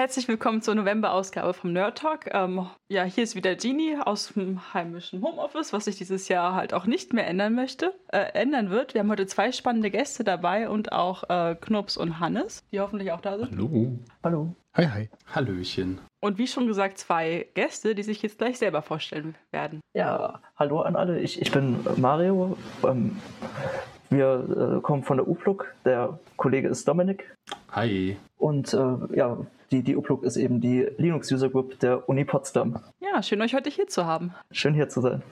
Herzlich willkommen zur November-Ausgabe vom Nerd Talk. Ähm, ja, hier ist wieder Genie aus dem heimischen Homeoffice, was sich dieses Jahr halt auch nicht mehr ändern möchte, äh, ändern wird. Wir haben heute zwei spannende Gäste dabei und auch äh, Knups und Hannes, die hoffentlich auch da sind. Hallo. Hallo. Hi, hi. Hallöchen. Und wie schon gesagt, zwei Gäste, die sich jetzt gleich selber vorstellen werden. Ja, hallo an alle. Ich, ich bin Mario. Ähm, wir äh, kommen von der UPLUG. Der Kollege ist Dominik. Hi. Und äh, ja, die, die UPLUG ist eben die Linux User Group der Uni Potsdam. Ja, schön euch heute hier zu haben. Schön hier zu sein.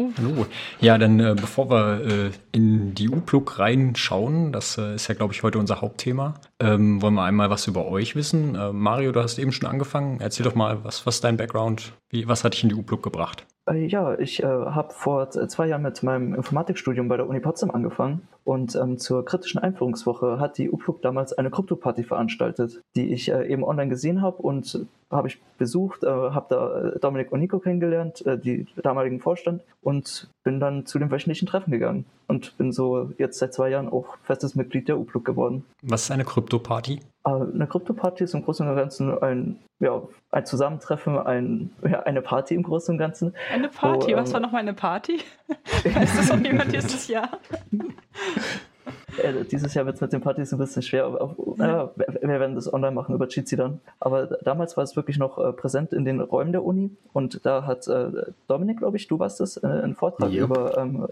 Hallo. Ja, dann äh, bevor wir äh, in die U-Plug reinschauen, das äh, ist ja, glaube ich, heute unser Hauptthema, ähm, wollen wir einmal was über euch wissen. Äh, Mario, du hast eben schon angefangen. Erzähl doch mal, was, was ist dein Background? Wie, was hat dich in die U-Plug gebracht? Äh, ja, ich äh, habe vor zwei Jahren mit meinem Informatikstudium bei der Uni Potsdam angefangen und ähm, zur kritischen Einführungswoche hat die UPLUG damals eine Krypto-Party veranstaltet, die ich äh, eben online gesehen habe und habe ich besucht, äh, habe da äh, Dominik und Nico kennengelernt, äh, die damaligen Vorstand und bin dann zu dem wöchentlichen Treffen gegangen und bin so jetzt seit zwei Jahren auch festes Mitglied der UPLUG geworden. Was ist eine Krypto-Party? Eine Krypto-Party ist im Großen und Ganzen ein, ja, ein Zusammentreffen, ein, ja, eine Party im Großen und Ganzen. Eine Party? Wo, Was ähm, war nochmal eine Party? Weiß das noch jemand dieses Jahr? Äh, dieses Jahr wird es mit den Partys ein bisschen schwer. Aber, ja, wir werden das online machen über Jitsi dann. Aber damals war es wirklich noch äh, präsent in den Räumen der Uni. Und da hat äh, Dominik, glaube ich, du warst es, äh, einen Vortrag yep. über ähm,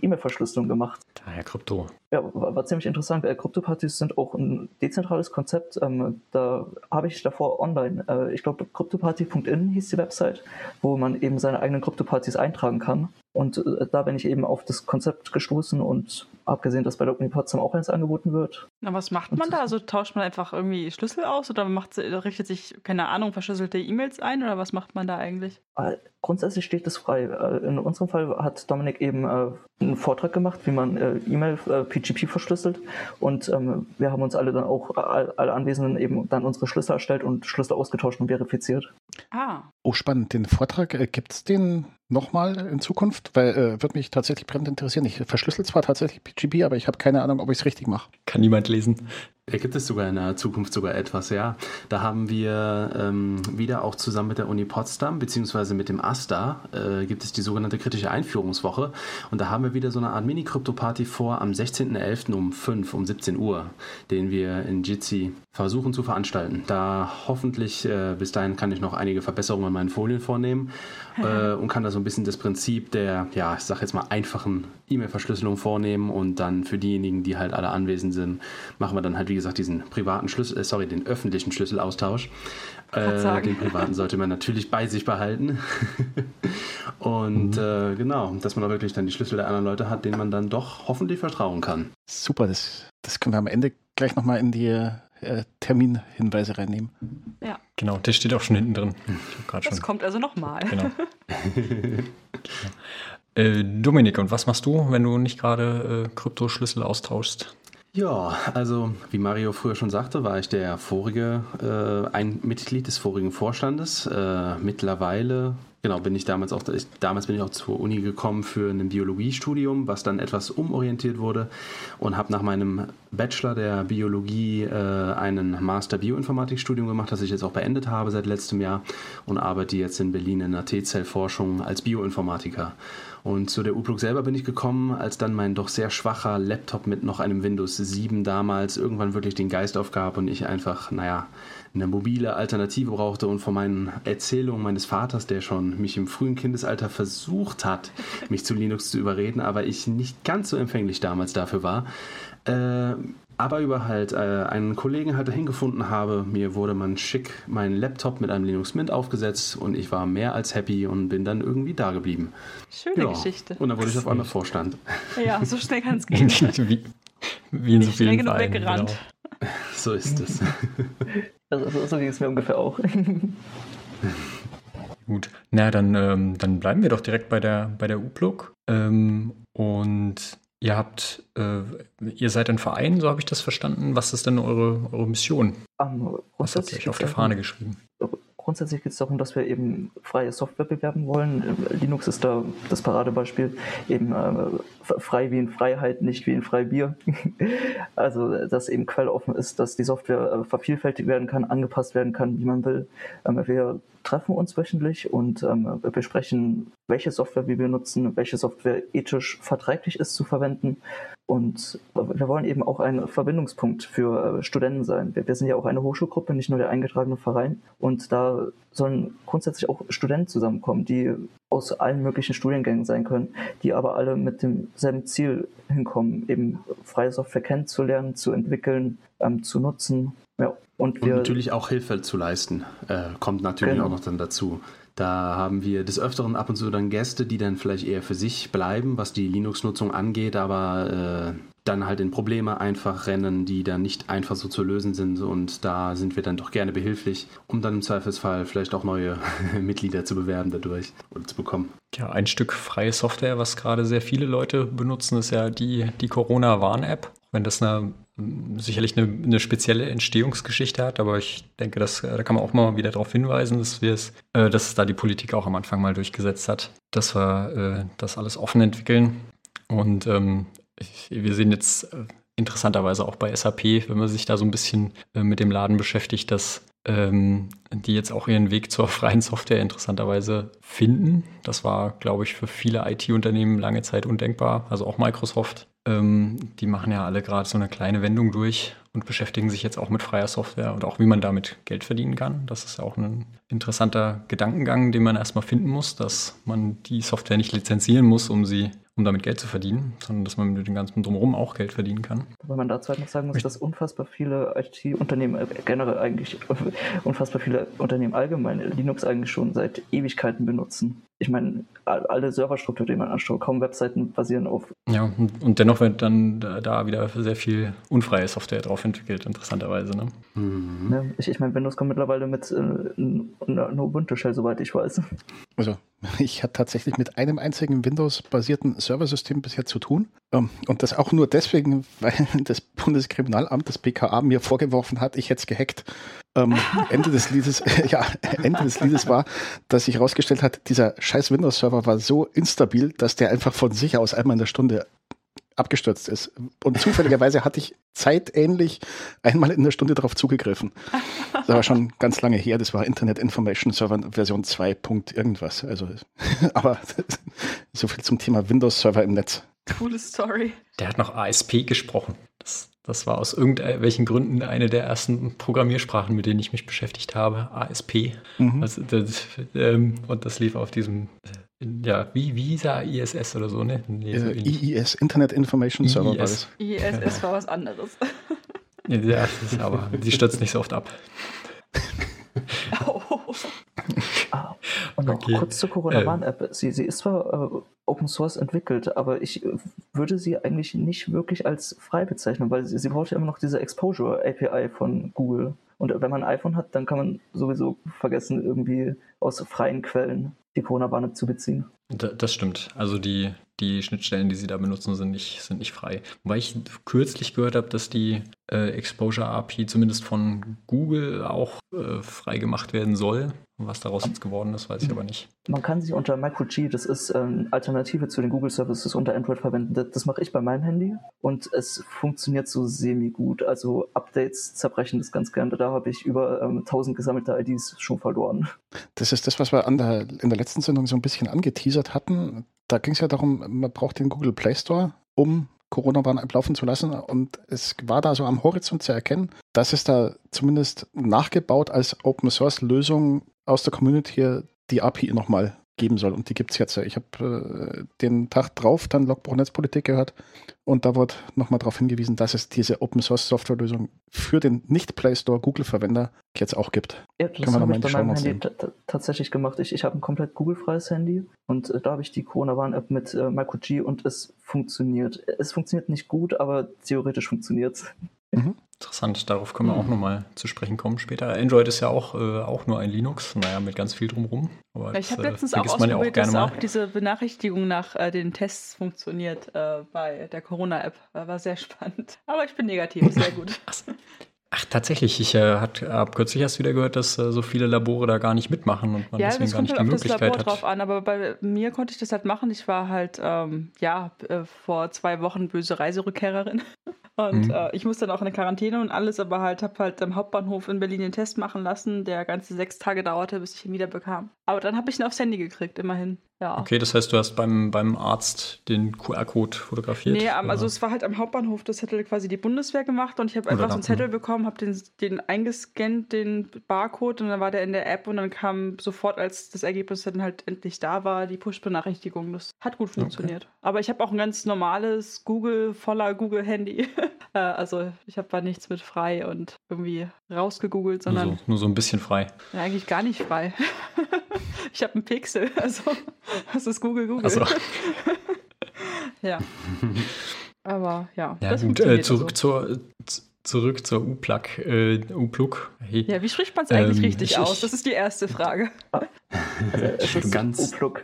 E-Mail-Verschlüsselung gemacht. Daher Krypto. Ja, war, war ziemlich interessant. Äh, Krypto-Partys sind auch ein dezentrales Konzept. Ähm, da habe ich davor online, äh, ich glaube, cryptoparty.in hieß die Website, wo man eben seine eigenen Krypto-Partys eintragen kann. Und äh, da bin ich eben auf das Konzept gestoßen und abgesehen, dass bei der Uni Potsdam auch eins angeboten wird. Na, was macht man da? Also tauscht man einfach irgendwie Schlüssel aus oder macht, richtet sich, keine Ahnung, verschlüsselte E-Mails ein oder was macht man da eigentlich? Äh, grundsätzlich steht es frei. Äh, in unserem Fall hat Dominik eben einen Vortrag gemacht, wie man E-Mail PGP verschlüsselt und ähm, wir haben uns alle dann auch, alle Anwesenden eben dann unsere Schlüssel erstellt und Schlüssel ausgetauscht und verifiziert. Ah. Oh, spannend. Den Vortrag, gibt es den nochmal in Zukunft? Weil äh, würde mich tatsächlich brennend interessieren. Ich verschlüssel zwar tatsächlich PGP, aber ich habe keine Ahnung, ob ich es richtig mache. Kann niemand lesen. Da gibt es sogar in der Zukunft sogar etwas, ja. Da haben wir ähm, wieder auch zusammen mit der Uni Potsdam, beziehungsweise mit dem AStA, äh, gibt es die sogenannte kritische Einführungswoche. Und da haben wir wieder so eine Art Mini-Krypto-Party vor am 16.11. um 5, um 17 Uhr, den wir in Jitsi versuchen zu veranstalten. Da hoffentlich, äh, bis dahin kann ich noch einige Verbesserungen an meinen Folien vornehmen äh, und kann da so ein bisschen das Prinzip der, ja, ich sag jetzt mal, einfachen E-Mail-Verschlüsselung vornehmen und dann für diejenigen, die halt alle anwesend sind, machen wir dann halt wie gesagt, diesen privaten Schlüssel, äh, sorry, den öffentlichen Schlüsselaustausch. Äh, den privaten sollte man natürlich bei sich behalten. und mhm. äh, genau, dass man auch wirklich dann die Schlüssel der anderen Leute hat, denen man dann doch hoffentlich vertrauen kann. Super, das, das können wir am Ende gleich nochmal in die äh, Terminhinweise reinnehmen. Ja. Genau, der steht auch schon hinten drin. das schon. kommt also nochmal. Genau. äh, Dominik, und was machst du, wenn du nicht gerade äh, Kryptoschlüssel austauschst? Ja, also wie Mario früher schon sagte, war ich der vorige, äh, ein Mitglied des vorigen Vorstandes. Äh, mittlerweile, genau, bin ich damals auch, ich, damals bin ich auch zur Uni gekommen für ein Biologiestudium, was dann etwas umorientiert wurde und habe nach meinem Bachelor der Biologie äh, einen Master Bioinformatikstudium gemacht, das ich jetzt auch beendet habe seit letztem Jahr und arbeite jetzt in Berlin in der T-Zellforschung als Bioinformatiker. Und zu der UPLUG selber bin ich gekommen, als dann mein doch sehr schwacher Laptop mit noch einem Windows 7 damals irgendwann wirklich den Geist aufgab und ich einfach, naja, eine mobile Alternative brauchte und von meinen Erzählungen meines Vaters, der schon mich im frühen Kindesalter versucht hat, mich zu Linux zu überreden, aber ich nicht ganz so empfänglich damals dafür war, äh, aber über halt äh, einen Kollegen halt dahin gefunden habe. Mir wurde man schick mein Laptop mit einem Linux Mint aufgesetzt und ich war mehr als happy und bin dann irgendwie da geblieben. Schöne ja. Geschichte. Und dann wurde ich auf einmal Vorstand. Ja, so schnell kann es gehen. wie, wie in so vielen genug Vereinen, weggerannt. Genau. So ist es. Also, so ging es mir ungefähr auch. Gut, na dann, ähm, dann bleiben wir doch direkt bei der, bei der U-Plug. Ähm, und Ihr habt, äh, ihr seid ein Verein, so habe ich das verstanden. Was ist denn eure, eure Mission? Um, Was habt ihr euch auf der Fahne geschrieben? Grundsätzlich geht es darum, dass wir eben freie Software bewerben wollen. Linux ist da das Paradebeispiel. Eben äh, frei wie in Freiheit, nicht wie in Freibier. also, dass eben quelloffen ist, dass die Software äh, vervielfältigt werden kann, angepasst werden kann, wie man will. Ähm, wir treffen uns wöchentlich und ähm, besprechen, welche Software wir benutzen, welche Software ethisch verträglich ist zu verwenden. Und wir wollen eben auch ein Verbindungspunkt für äh, Studenten sein. Wir, wir sind ja auch eine Hochschulgruppe, nicht nur der eingetragene Verein. Und da sollen grundsätzlich auch Studenten zusammenkommen, die aus allen möglichen Studiengängen sein können, die aber alle mit demselben Ziel hinkommen, eben freie Software kennenzulernen, zu entwickeln, ähm, zu nutzen. Ja, und, wir, und natürlich auch Hilfe zu leisten, äh, kommt natürlich genau. auch noch dann dazu. Da haben wir des Öfteren ab und zu dann Gäste, die dann vielleicht eher für sich bleiben, was die Linux-Nutzung angeht, aber äh, dann halt in Probleme einfach rennen, die dann nicht einfach so zu lösen sind. Und da sind wir dann doch gerne behilflich, um dann im Zweifelsfall vielleicht auch neue Mitglieder zu bewerben dadurch oder zu bekommen. Ja, ein Stück freie Software, was gerade sehr viele Leute benutzen, ist ja die, die Corona-Warn-App. Wenn das eine, sicherlich eine, eine, spezielle Entstehungsgeschichte hat, aber ich denke, dass, da kann man auch mal wieder darauf hinweisen, dass wir es, äh, dass da die Politik auch am Anfang mal durchgesetzt hat, dass wir äh, das alles offen entwickeln. Und ähm, wir sehen jetzt äh, interessanterweise auch bei SAP, wenn man sich da so ein bisschen äh, mit dem Laden beschäftigt, dass ähm, die jetzt auch ihren Weg zur freien Software interessanterweise finden. Das war, glaube ich, für viele IT-Unternehmen lange Zeit undenkbar. Also auch Microsoft. Ähm, die machen ja alle gerade so eine kleine Wendung durch und beschäftigen sich jetzt auch mit freier Software und auch wie man damit Geld verdienen kann. Das ist ja auch ein interessanter Gedankengang, den man erstmal finden muss, dass man die Software nicht lizenzieren muss, um sie um damit Geld zu verdienen, sondern dass man mit dem ganzen Drumherum auch Geld verdienen kann. Weil man dazu halt noch sagen muss, dass unfassbar viele IT-Unternehmen, äh, generell eigentlich unfassbar viele Unternehmen allgemein Linux eigentlich schon seit Ewigkeiten benutzen. Ich meine, alle Serverstrukturen, die man anschaut, kaum Webseiten basieren auf. Ja, und dennoch wird dann da wieder sehr viel unfreie Software drauf entwickelt, interessanterweise. Ne? Mhm. Ja, ich, ich meine, Windows kommt mittlerweile mit äh, einer Ubuntu-Shell, soweit ich weiß. Also, ich hatte tatsächlich mit einem einzigen Windows-basierten Serversystem bisher zu tun. Ähm, und das auch nur deswegen, weil das Bundeskriminalamt, das BKA, mir vorgeworfen hat, ich hätte es gehackt. Ähm, Ende des Liedes, ja, Ende des Liedes war, dass sich herausgestellt hat, dieser scheiß Windows-Server war so instabil, dass der einfach von sich aus einmal in der Stunde abgestürzt ist. Und zufälligerweise hatte ich zeitähnlich einmal in der Stunde darauf zugegriffen. Das war schon ganz lange her. Das war Internet Information Server Version 2. irgendwas. Also, aber so viel zum Thema Windows Server im Netz. Coole Story. Der hat noch ASP gesprochen. Das, das war aus irgendwelchen Gründen eine der ersten Programmiersprachen, mit denen ich mich beschäftigt habe. ASP. Mhm. Also das, ähm, und das lief auf diesem ja, wie Visa, ISS oder so, ne? Nee, so äh, IIS, Internet Information IIS. Server das. ISS war was anderes. ja, das ist aber, die stürzt nicht so oft ab. oh. und noch okay. kurz zur Corona-Warn-App. Sie, sie ist zwar äh, Open Source entwickelt, aber ich äh, würde sie eigentlich nicht wirklich als frei bezeichnen, weil sie, sie braucht ja immer noch diese Exposure API von Google. Und wenn man ein iPhone hat, dann kann man sowieso vergessen, irgendwie aus freien Quellen die Corona-Warn-App zu beziehen. Das stimmt. Also die, die Schnittstellen, die sie da benutzen, sind nicht, sind nicht frei. Wobei ich kürzlich gehört habe, dass die äh, Exposure API zumindest von Google auch äh, frei gemacht werden soll. Was daraus jetzt geworden ist, weiß ich aber nicht. Man kann sie unter MicroG, das ist ähm, Alternative zu den Google Services unter Android verwenden. Das, das mache ich bei meinem Handy und es funktioniert so semi-gut. Also Updates zerbrechen das ganz gerne. Da habe ich über ähm, 1000 gesammelte IDs schon verloren. Das ist das, was wir der, in der letzten Sendung so ein bisschen angeteasert hatten. Da ging es ja darum, man braucht den Google Play Store, um Corona-Bahn ablaufen zu lassen. Und es war da so am Horizont zu erkennen, dass es da zumindest nachgebaut als Open-Source-Lösung aus der Community die API nochmal geben soll. Und die gibt es jetzt. Ich habe äh, den Tag drauf dann Logbuch Netzpolitik gehört und da wurde nochmal darauf hingewiesen, dass es diese Open Source Software Lösung für den nicht Play Store Google Verwender jetzt auch gibt. Ja, das habe ich bei meinem Handy tatsächlich gemacht. Ich, ich habe ein komplett Google-freies Handy und äh, da habe ich die Corona-Warn-App mit äh, MicroG und es funktioniert. Es funktioniert nicht gut, aber theoretisch funktioniert es. Mhm. Interessant, darauf können wir auch nochmal zu sprechen kommen später. Android ist ja auch, äh, auch nur ein Linux, naja, mit ganz viel drumherum. Aber ich habe letztens äh, auch ausprobiert, ja auch dass mal. auch diese Benachrichtigung nach äh, den Tests funktioniert äh, bei der Corona-App. War sehr spannend. Aber ich bin negativ, sehr gut. Ach, tatsächlich. Ich äh, habe kürzlich erst wieder gehört, dass äh, so viele Labore da gar nicht mitmachen und man ja, deswegen das gar kommt nicht halt die auf das Möglichkeit Labor hat. drauf an, aber bei mir konnte ich das halt machen. Ich war halt, ähm, ja, äh, vor zwei Wochen böse Reiserückkehrerin. Und Mhm. äh, ich musste dann auch in eine Quarantäne und alles, aber halt habe halt am Hauptbahnhof in Berlin den Test machen lassen, der ganze sechs Tage dauerte, bis ich ihn wieder bekam. Aber dann habe ich ihn aufs Handy gekriegt, immerhin. Ja. Okay, das heißt, du hast beim, beim Arzt den QR-Code fotografiert? Nee, am- also oder? es war halt am Hauptbahnhof, das hätte quasi die Bundeswehr gemacht und ich habe Oder einfach so einen Zettel bekommen, habe den, den eingescannt, den Barcode und dann war der in der App und dann kam sofort, als das Ergebnis dann halt endlich da war, die Push-Benachrichtigung. Das hat gut funktioniert. Aber ich habe auch ein ganz normales Google, voller Google-Handy. Äh, also ich habe da nichts mit frei und irgendwie rausgegoogelt, nur, sondern so, nur so ein bisschen frei. ja, eigentlich gar nicht frei. ich habe einen Pixel, also das ist Google Google. Also, Ja. Aber ja, ja, das gut, äh, zurück, also. zur, zurück zur U-Plug. Äh, U-Plug. Hey. Ja, wie spricht man es eigentlich Ähm, richtig ich- aus? Das ist die erste Frage. Also, es ist Ganz- Uplug.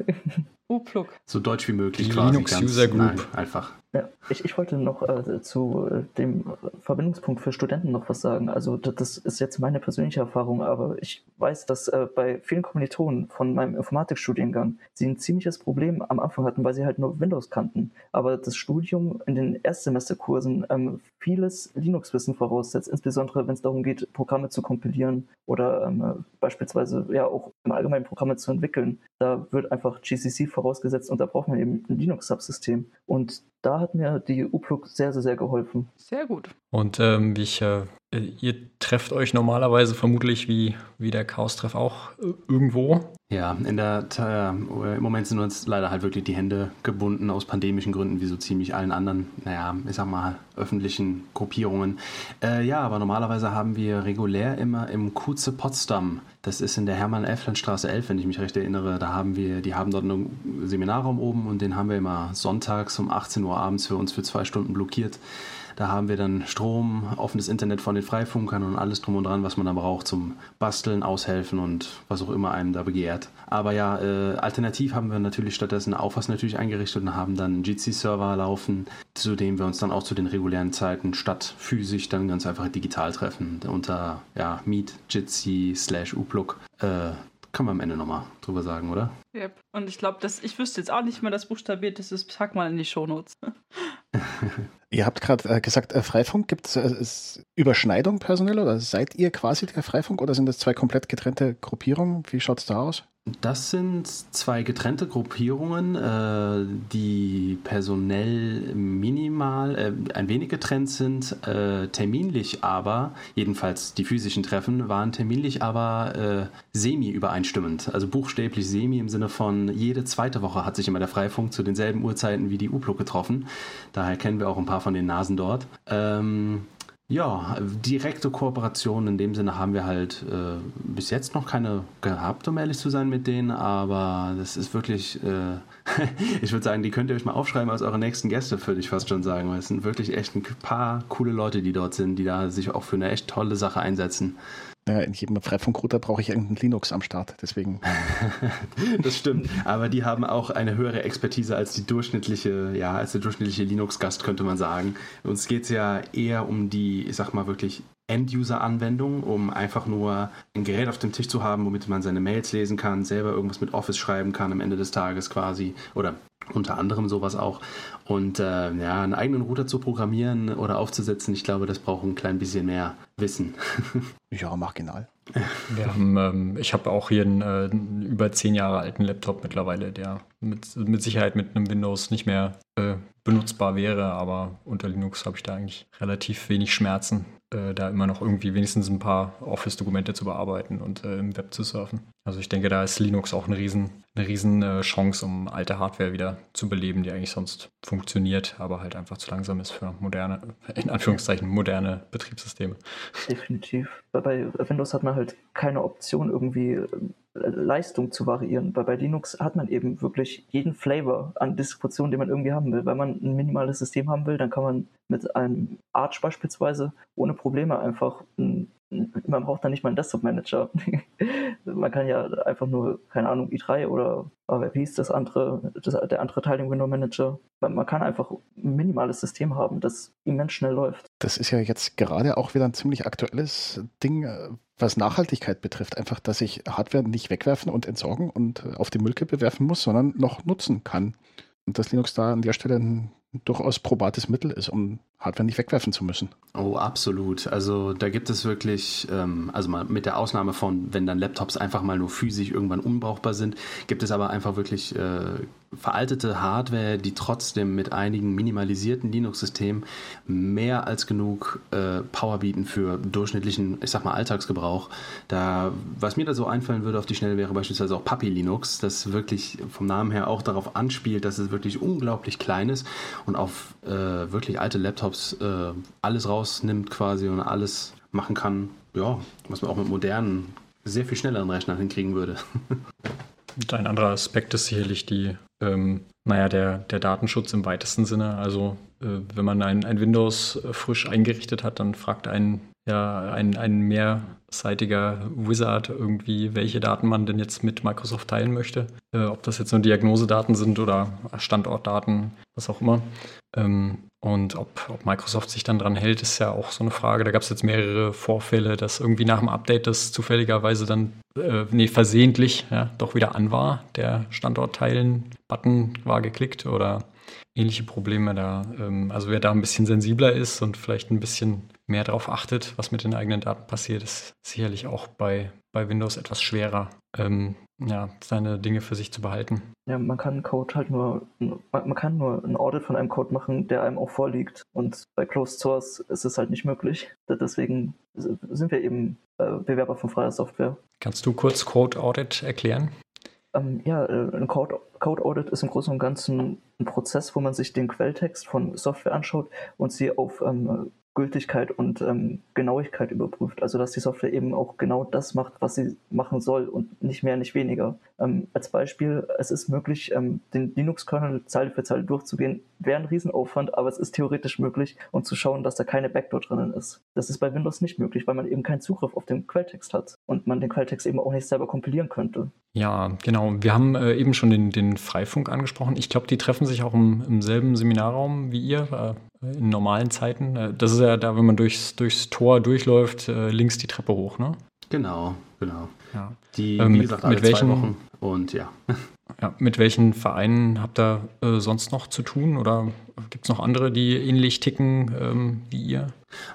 U-Plug. So deutsch wie möglich Die quasi. Linux ganz- User Group. Nein, einfach. Ja, ich, ich wollte noch äh, zu äh, dem Verbindungspunkt für Studenten noch was sagen. Also d- das ist jetzt meine persönliche Erfahrung, aber ich weiß, dass äh, bei vielen Kommilitonen von meinem Informatikstudiengang sie ein ziemliches Problem am Anfang hatten, weil sie halt nur Windows kannten. Aber das Studium in den Erstsemesterkursen ähm, vieles Linux-Wissen voraussetzt, insbesondere wenn es darum geht, Programme zu kompilieren oder ähm, äh, beispielsweise ja auch im Allgemeinen Programme zu entwickeln. Da wird einfach GCC vorausgesetzt und da braucht man eben ein Linux-Subsystem. Und da hat mir die UPlug sehr, sehr, sehr geholfen. Sehr gut. Und ähm, wie ich, äh, ihr trefft euch normalerweise vermutlich wie, wie der Chaos-Treff auch äh, irgendwo. Ja, in der, äh, im Moment sind uns leider halt wirklich die Hände gebunden aus pandemischen Gründen, wie so ziemlich allen anderen, naja, ich sag mal, öffentlichen Gruppierungen. Äh, ja, aber normalerweise haben wir regulär immer im Kuze Potsdam, das ist in der Hermann-Elfland-Straße 11, wenn ich mich recht erinnere, da haben wir, die haben dort einen Seminarraum oben und den haben wir immer sonntags um 18 Uhr abends für uns für zwei Stunden blockiert. Da haben wir dann Strom, offenes Internet von den Freifunkern und alles drum und dran, was man da braucht zum Basteln, Aushelfen und was auch immer einem da begehrt. Aber ja, äh, alternativ haben wir natürlich stattdessen Auffass natürlich eingerichtet und haben dann einen Jitsi-Server laufen, zu dem wir uns dann auch zu den regulären Zeiten statt physisch dann ganz einfach digital treffen. Unter ja, Meet, Jitsi, slash Uplug. Äh, kann man am Ende nochmal drüber sagen, oder? Yep. Und ich glaube, ich wüsste jetzt auch nicht mehr, das buchstabiert ist. Das pack mal in die Shownotes. Ihr habt gerade äh, gesagt, äh, Freifunk, gibt äh, es Überschneidung personell oder seid ihr quasi der Freifunk oder sind das zwei komplett getrennte Gruppierungen? Wie schaut es da aus? Das sind zwei getrennte Gruppierungen, äh, die personell minimal äh, ein wenig getrennt sind, äh, terminlich aber, jedenfalls die physischen Treffen, waren terminlich aber äh, semi-übereinstimmend. Also buchstäblich semi im Sinne von, jede zweite Woche hat sich immer der Freifunk zu denselben Uhrzeiten wie die UPLO getroffen. Daher kennen wir auch ein paar von den Nasen dort. Ähm, ja, direkte Kooperation in dem Sinne haben wir halt äh, bis jetzt noch keine gehabt, um ehrlich zu sein mit denen, aber das ist wirklich, äh, ich würde sagen, die könnt ihr euch mal aufschreiben als eure nächsten Gäste, würde ich fast schon sagen, weil es sind wirklich echt ein paar coole Leute, die dort sind, die da sich auch für eine echt tolle Sache einsetzen. Ja, in jedem Freifunk-Router brauche ich irgendeinen Linux am Start, deswegen. Das stimmt, aber die haben auch eine höhere Expertise als die durchschnittliche, ja, als der durchschnittliche Linux-Gast, könnte man sagen. Uns geht es ja eher um die, ich sag mal wirklich End-User-Anwendung, um einfach nur ein Gerät auf dem Tisch zu haben, womit man seine Mails lesen kann, selber irgendwas mit Office schreiben kann am Ende des Tages quasi oder unter anderem sowas auch. Und äh, ja, einen eigenen Router zu programmieren oder aufzusetzen, ich glaube, das braucht ein klein bisschen mehr Wissen. Ja, marginal. Wir haben, ähm, ich habe auch hier einen, äh, über zehn Jahre alten Laptop mittlerweile, der mit, mit Sicherheit mit einem Windows nicht mehr äh, benutzbar wäre, aber unter Linux habe ich da eigentlich relativ wenig Schmerzen, äh, da immer noch irgendwie wenigstens ein paar Office-Dokumente zu bearbeiten und äh, im Web zu surfen. Also ich denke, da ist Linux auch eine riesen, eine riesen äh, Chance, um alte Hardware wieder zu beleben, die eigentlich sonst funktioniert, aber halt einfach zu langsam ist für moderne, in Anführungszeichen moderne Betriebssysteme. Definitiv. Bei- Windows hat man halt keine Option, irgendwie äh, Leistung zu variieren. Bei, Linux hat man eben wirklich jeden Flavor an Distributionen, den man irgendwie haben will. Wenn man ein minimales System haben will, dann kann man mit einem Arch beispielsweise ohne Probleme einfach, ein, man braucht dann nicht mal einen Desktop-Manager. man kann ja einfach nur, keine Ahnung, i3 oder wie ist das andere, das, der andere Teil im Window Manager. Man kann einfach ein minimales System haben, das immens schnell läuft. Das ist ja jetzt gerade auch wieder ein ziemlich aktuelles Ding, äh, was Nachhaltigkeit betrifft. Einfach, dass ich Hardware nicht wegwerfen und entsorgen und äh, auf die Müllkippe werfen muss, sondern noch nutzen kann. Und dass Linux da an der Stelle ein durchaus probates Mittel ist, um Hardware nicht wegwerfen zu müssen. Oh, absolut. Also da gibt es wirklich, ähm, also mal mit der Ausnahme von, wenn dann Laptops einfach mal nur physisch irgendwann unbrauchbar sind, gibt es aber einfach wirklich äh, veraltete Hardware, die trotzdem mit einigen minimalisierten Linux-Systemen mehr als genug äh, Power bieten für durchschnittlichen, ich sag mal, Alltagsgebrauch. Da, was mir da so einfallen würde auf die Schnelle, wäre beispielsweise auch Puppy Linux, das wirklich vom Namen her auch darauf anspielt, dass es wirklich unglaublich klein ist und auf äh, wirklich alte Laptops äh, alles rausnimmt quasi und alles machen kann, ja, was man auch mit modernen, sehr viel schnelleren Rechnern hinkriegen würde. Und ein anderer Aspekt ist sicherlich die, ähm, naja, der, der Datenschutz im weitesten Sinne. Also äh, wenn man ein, ein Windows frisch eingerichtet hat, dann fragt einen ja ein, ein mehrseitiger Wizard irgendwie, welche Daten man denn jetzt mit Microsoft teilen möchte. Äh, ob das jetzt nur Diagnosedaten sind oder Standortdaten, was auch immer. Ähm, und ob, ob, Microsoft sich dann dran hält, ist ja auch so eine Frage. Da gab es jetzt mehrere Vorfälle, dass irgendwie nach dem Update das zufälligerweise dann, äh, nee, versehentlich ja, doch wieder an war. Der Standort-Teilen-Button war geklickt oder ähnliche Probleme da. Ähm, also wer da ein bisschen sensibler ist und vielleicht ein bisschen mehr darauf achtet, was mit den eigenen Daten passiert, ist sicherlich auch bei, bei Windows etwas schwerer, ähm, ja, seine Dinge für sich zu behalten. Ja, man kann Code halt nur, man kann nur ein Audit von einem Code machen, der einem auch vorliegt. Und bei Closed Source ist es halt nicht möglich. Deswegen sind wir eben äh, Bewerber von freier Software. Kannst du kurz Code Audit erklären? Ähm, ja, äh, ein Code, Code Audit ist im Großen und Ganzen ein Prozess, wo man sich den Quelltext von Software anschaut und sie auf ähm, Gültigkeit und ähm, Genauigkeit überprüft. Also dass die Software eben auch genau das macht, was sie machen soll und nicht mehr, nicht weniger. Ähm, als Beispiel, es ist möglich, ähm, den Linux-Kernel Zeile für Zeile durchzugehen. Wäre ein Riesenaufwand, aber es ist theoretisch möglich und zu schauen, dass da keine Backdoor drinnen ist. Das ist bei Windows nicht möglich, weil man eben keinen Zugriff auf den Quelltext hat und man den Quelltext eben auch nicht selber kompilieren könnte. Ja, genau. Wir haben äh, eben schon den, den Freifunk angesprochen. Ich glaube, die treffen sich auch im, im selben Seminarraum wie ihr. Äh in normalen Zeiten. Äh, das ist ja da, wenn man durchs, durchs Tor durchläuft, äh, links die Treppe hoch, ne? Genau, genau. Ja. Die, ähm, wie gesagt, alle mit welchen, Wochen und ja. ja. Mit welchen Vereinen habt ihr äh, sonst noch zu tun oder gibt es noch andere, die ähnlich ticken ähm, wie ihr?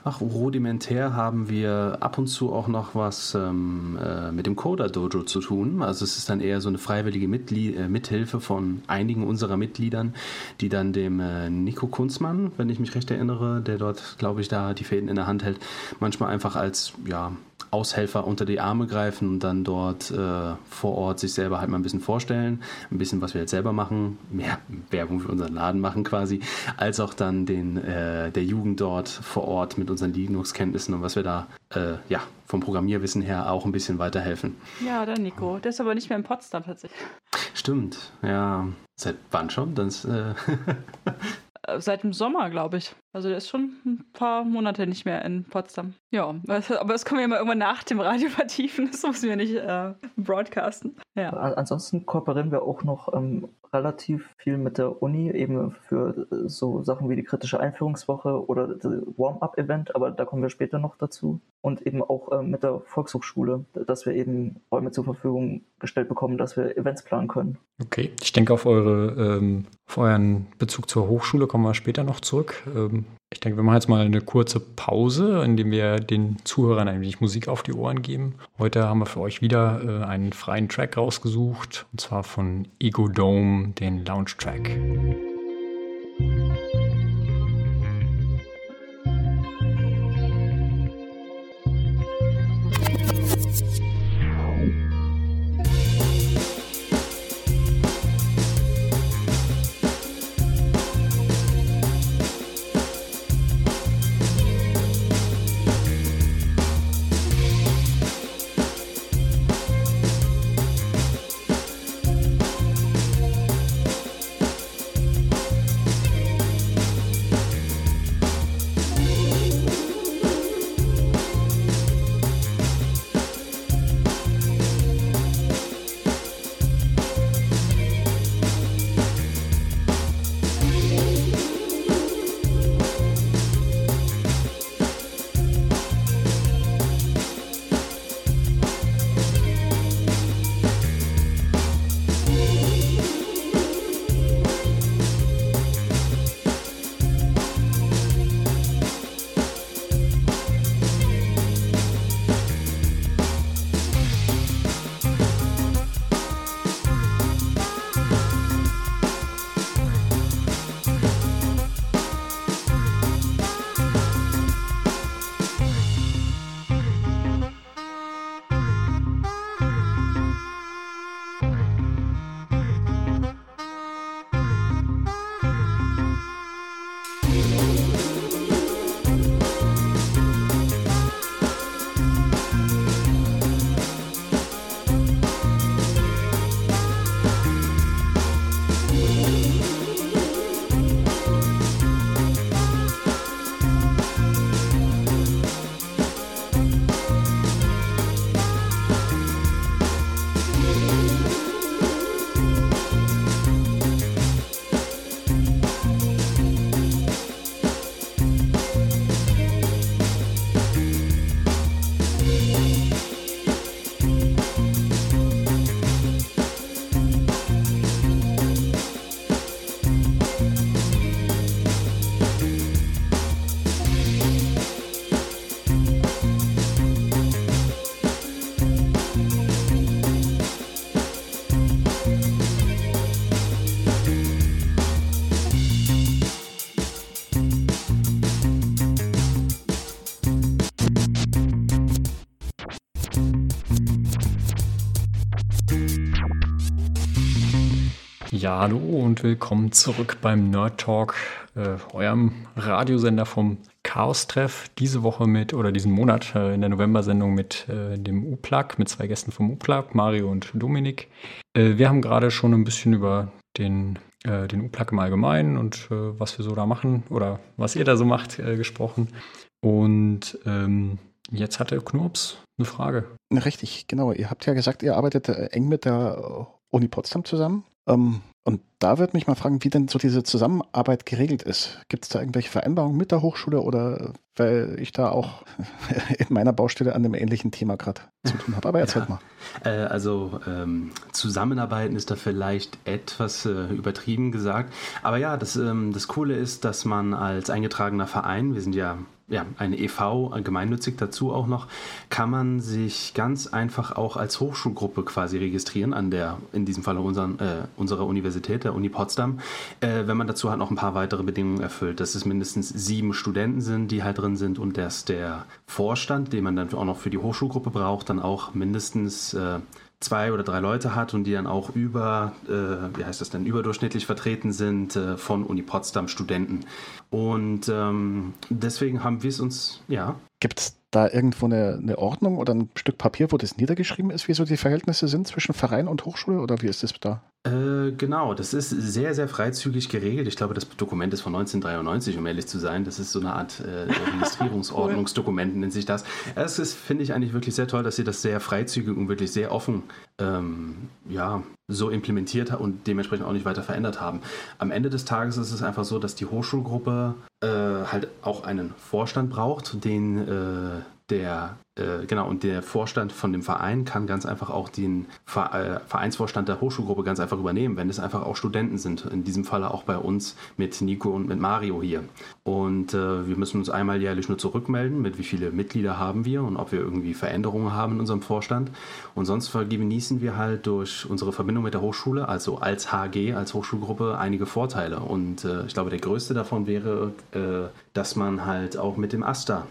Ach, rudimentär haben wir ab und zu auch noch was ähm, äh, mit dem Coder Dojo zu tun. Also es ist dann eher so eine freiwillige Mitglied äh, Mithilfe von einigen unserer Mitgliedern, die dann dem äh, Nico Kunzmann, wenn ich mich recht erinnere, der dort, glaube ich, da die Fäden in der Hand hält, manchmal einfach als ja, Aushelfer unter die Arme greifen und dann dort äh, vor Ort sich selber halt mal ein bisschen vorstellen, ein bisschen was wir jetzt selber machen, mehr Werbung für unseren Laden machen quasi, als auch dann den äh, der Jugend dort vor Ort mit unseren Linux-Kenntnissen und was wir da äh, ja vom Programmierwissen her auch ein bisschen weiterhelfen. Ja, der Nico, der ist aber nicht mehr in Potsdam tatsächlich. Stimmt, ja. Seit wann schon? Das, äh Äh, seit dem Sommer, glaube ich. Also der ist schon ein paar Monate nicht mehr in Potsdam. Ja, aber das können wir ja mal irgendwann nach dem Radio vertiefen. Das müssen wir nicht äh, broadcasten. Ja. Ansonsten kooperieren wir auch noch ähm, relativ viel mit der Uni, eben für äh, so Sachen wie die kritische Einführungswoche oder das Warm-up-Event, aber da kommen wir später noch dazu. Und eben auch äh, mit der Volkshochschule, dass wir eben Räume zur Verfügung gestellt bekommen, dass wir Events planen können. Okay, ich denke auf, eure, ähm, auf euren Bezug zur Hochschule kommen wir später noch zurück. Ähm, ich denke, wir machen jetzt mal eine kurze Pause, indem wir den Zuhörern ein wenig Musik auf die Ohren geben. Heute haben wir für euch wieder äh, einen freien Track rausgesucht, und zwar von Ego Dome, den Lounge Track. Ja, hallo und willkommen zurück beim Nerd Talk, äh, eurem Radiosender vom Chaos-Treff. Diese Woche mit, oder diesen Monat äh, in der November-Sendung mit äh, dem U-Plug, mit zwei Gästen vom U-Plug, Mario und Dominik. Äh, wir haben gerade schon ein bisschen über den, äh, den U-Plug im Allgemeinen und äh, was wir so da machen oder was ihr da so macht, gesprochen. Und ähm, jetzt hatte Knurps eine Frage. Richtig, genau. Ihr habt ja gesagt, ihr arbeitet eng mit der Uni Potsdam zusammen. Ähm, da würde mich mal fragen, wie denn so diese Zusammenarbeit geregelt ist. Gibt es da irgendwelche Vereinbarungen mit der Hochschule oder weil ich da auch in meiner Baustelle an einem ähnlichen Thema gerade zu tun habe. Aber erzählt ja, mal. Äh, also ähm, Zusammenarbeiten ist da vielleicht etwas äh, übertrieben gesagt. Aber ja, das, ähm, das Coole ist, dass man als eingetragener Verein, wir sind ja ja, eine EV, gemeinnützig dazu auch noch, kann man sich ganz einfach auch als Hochschulgruppe quasi registrieren an der, in diesem Fall unseren, äh, unserer Universität, der Uni Potsdam, äh, wenn man dazu halt noch ein paar weitere Bedingungen erfüllt, dass es mindestens sieben Studenten sind, die halt drin sind und dass der Vorstand, den man dann auch noch für die Hochschulgruppe braucht, dann auch mindestens äh, zwei oder drei Leute hat und die dann auch über, äh, wie heißt das denn, überdurchschnittlich vertreten sind äh, von Uni Potsdam Studenten. Und ähm, deswegen haben wir es uns, ja. Gibt es da irgendwo eine, eine, Ordnung oder ein Stück Papier, wo das niedergeschrieben ist, wie so die Verhältnisse sind zwischen Verein und Hochschule oder wie ist das da? Äh, genau, das ist sehr, sehr freizügig geregelt. Ich glaube, das Dokument ist von 1993, um ehrlich zu sein. Das ist so eine Art äh, Registrierungsordnungsdokument, nennt sich das. Es ist, finde ich, eigentlich wirklich sehr toll, dass sie das sehr freizügig und wirklich sehr offen ähm, ja, so implementiert und dementsprechend auch nicht weiter verändert haben. Am Ende des Tages ist es einfach so, dass die Hochschulgruppe äh, halt auch einen Vorstand braucht, den äh, der äh, genau, und der Vorstand von dem Verein kann ganz einfach auch den äh, Vereinsvorstand der Hochschulgruppe ganz einfach übernehmen, wenn es einfach auch Studenten sind. In diesem Falle auch bei uns mit Nico und mit Mario hier. Und äh, wir müssen uns einmal jährlich nur zurückmelden, mit wie viele Mitglieder haben wir und ob wir irgendwie Veränderungen haben in unserem Vorstand. Und sonst genießen wir halt durch unsere Verbindung mit der Hochschule, also als HG, als Hochschulgruppe, einige Vorteile. Und äh, ich glaube, der größte davon wäre, äh, dass man halt auch mit dem AStA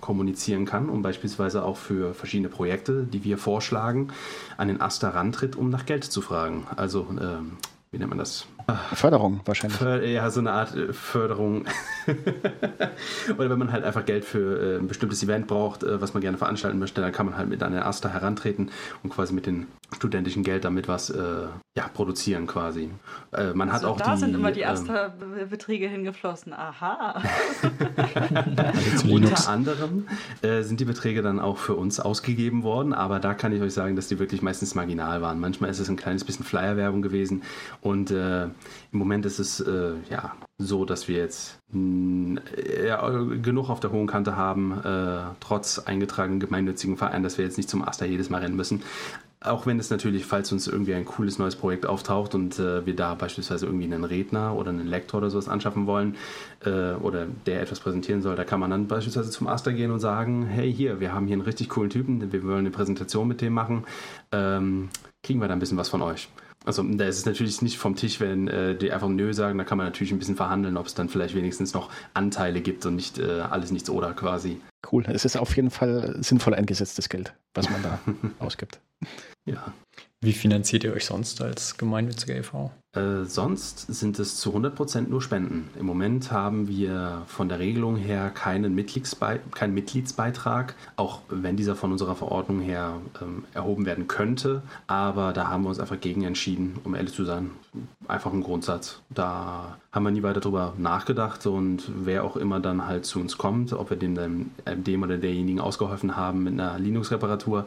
kommunizieren kann, um beispielsweise beispielsweise auch für verschiedene Projekte, die wir vorschlagen, an den AStA rantritt, um nach Geld zu fragen. Also, ähm, wie nennt man das? Förderung wahrscheinlich. För ja, so eine Art äh, Förderung. Oder wenn man halt einfach Geld für äh, ein bestimmtes Event braucht, äh, was man gerne veranstalten möchte, dann kann man halt mit einer AStA herantreten und quasi mit dem studentischen Geld damit was äh, ja, produzieren quasi. Äh, man also hat auch da die, sind immer die ähm, AStA-Beträge hingeflossen. Aha. Unter anderem äh, sind die Beträge dann auch für uns ausgegeben worden, aber da kann ich euch sagen, dass die wirklich meistens marginal waren. Manchmal ist es ein kleines bisschen Flyer-Werbung gewesen und im Moment ist es äh, ja so, dass wir jetzt ja, genug auf der hohen Kante haben, äh, trotz eingetragenen gemeinnützigen Verein, dass wir jetzt nicht zum Aster jedes Mal rennen müssen. Auch wenn es natürlich, falls uns irgendwie ein cooles neues Projekt auftaucht und äh, wir da beispielsweise irgendwie einen Redner oder einen Lektor oder sowas anschaffen wollen äh, oder der etwas präsentieren soll, da kann man dann beispielsweise zum Aster gehen und sagen, hey hier, wir haben hier einen richtig coolen Typen, wir wollen eine Präsentation mit dem machen, ähm, kriegen wir da ein bisschen was von euch. Also da ist es natürlich nicht vom Tisch, wenn äh, die einfach Nö sagen, da kann man natürlich ein bisschen verhandeln, ob es dann vielleicht wenigstens noch Anteile gibt und nicht äh, alles nichts oder quasi. Cool, es ist auf jeden Fall sinnvoll eingesetztes Geld, was man da ausgibt. Ja. Wie finanziert ihr euch sonst als gemeinnützige e.V.? Äh, sonst sind es zu 100% nur Spenden. Im Moment haben wir von der Regelung her keinen, Mitgliedsbe keinen Mitgliedsbeitrag, auch wenn dieser von unserer Verordnung her ähm, erhoben werden könnte. Aber da haben wir uns einfach gegen entschieden, um ehrlich zu sein. Einfach ein Grundsatz. Da haben wir nie weiter drüber nachgedacht und wer auch immer dann halt zu uns kommt, ob wir dem, äh, dem oder derjenigen ausgeholfen haben mit einer Linux-Reparatur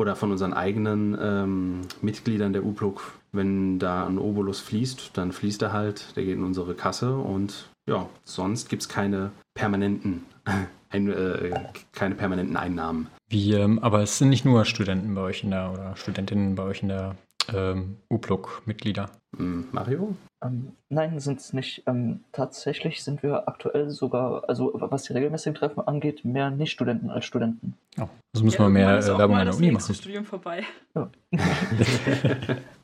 oder von unseren eigenen ähm, Mitgliedern der UPLUG, wenn da ein Obolus fließt, dann fließt er halt, der geht in unsere Kasse und ja, sonst gibt es keine permanenten, ein, äh, keine permanenten Einnahmen. Wie, ähm, aber es sind nicht nur Studenten bei euch in der oder Studentinnen bei euch in der ähm, UPLUG-Mitglieder. Hm, Mario? Nein, sind es nicht. Ähm, tatsächlich sind wir aktuell sogar, also was die regelmäßigen Treffen angeht, mehr Nicht-Studenten als Studenten. Oh, also müssen ja, wir mehr äh, Werbung an der Uni machen. Studium vorbei. Ja.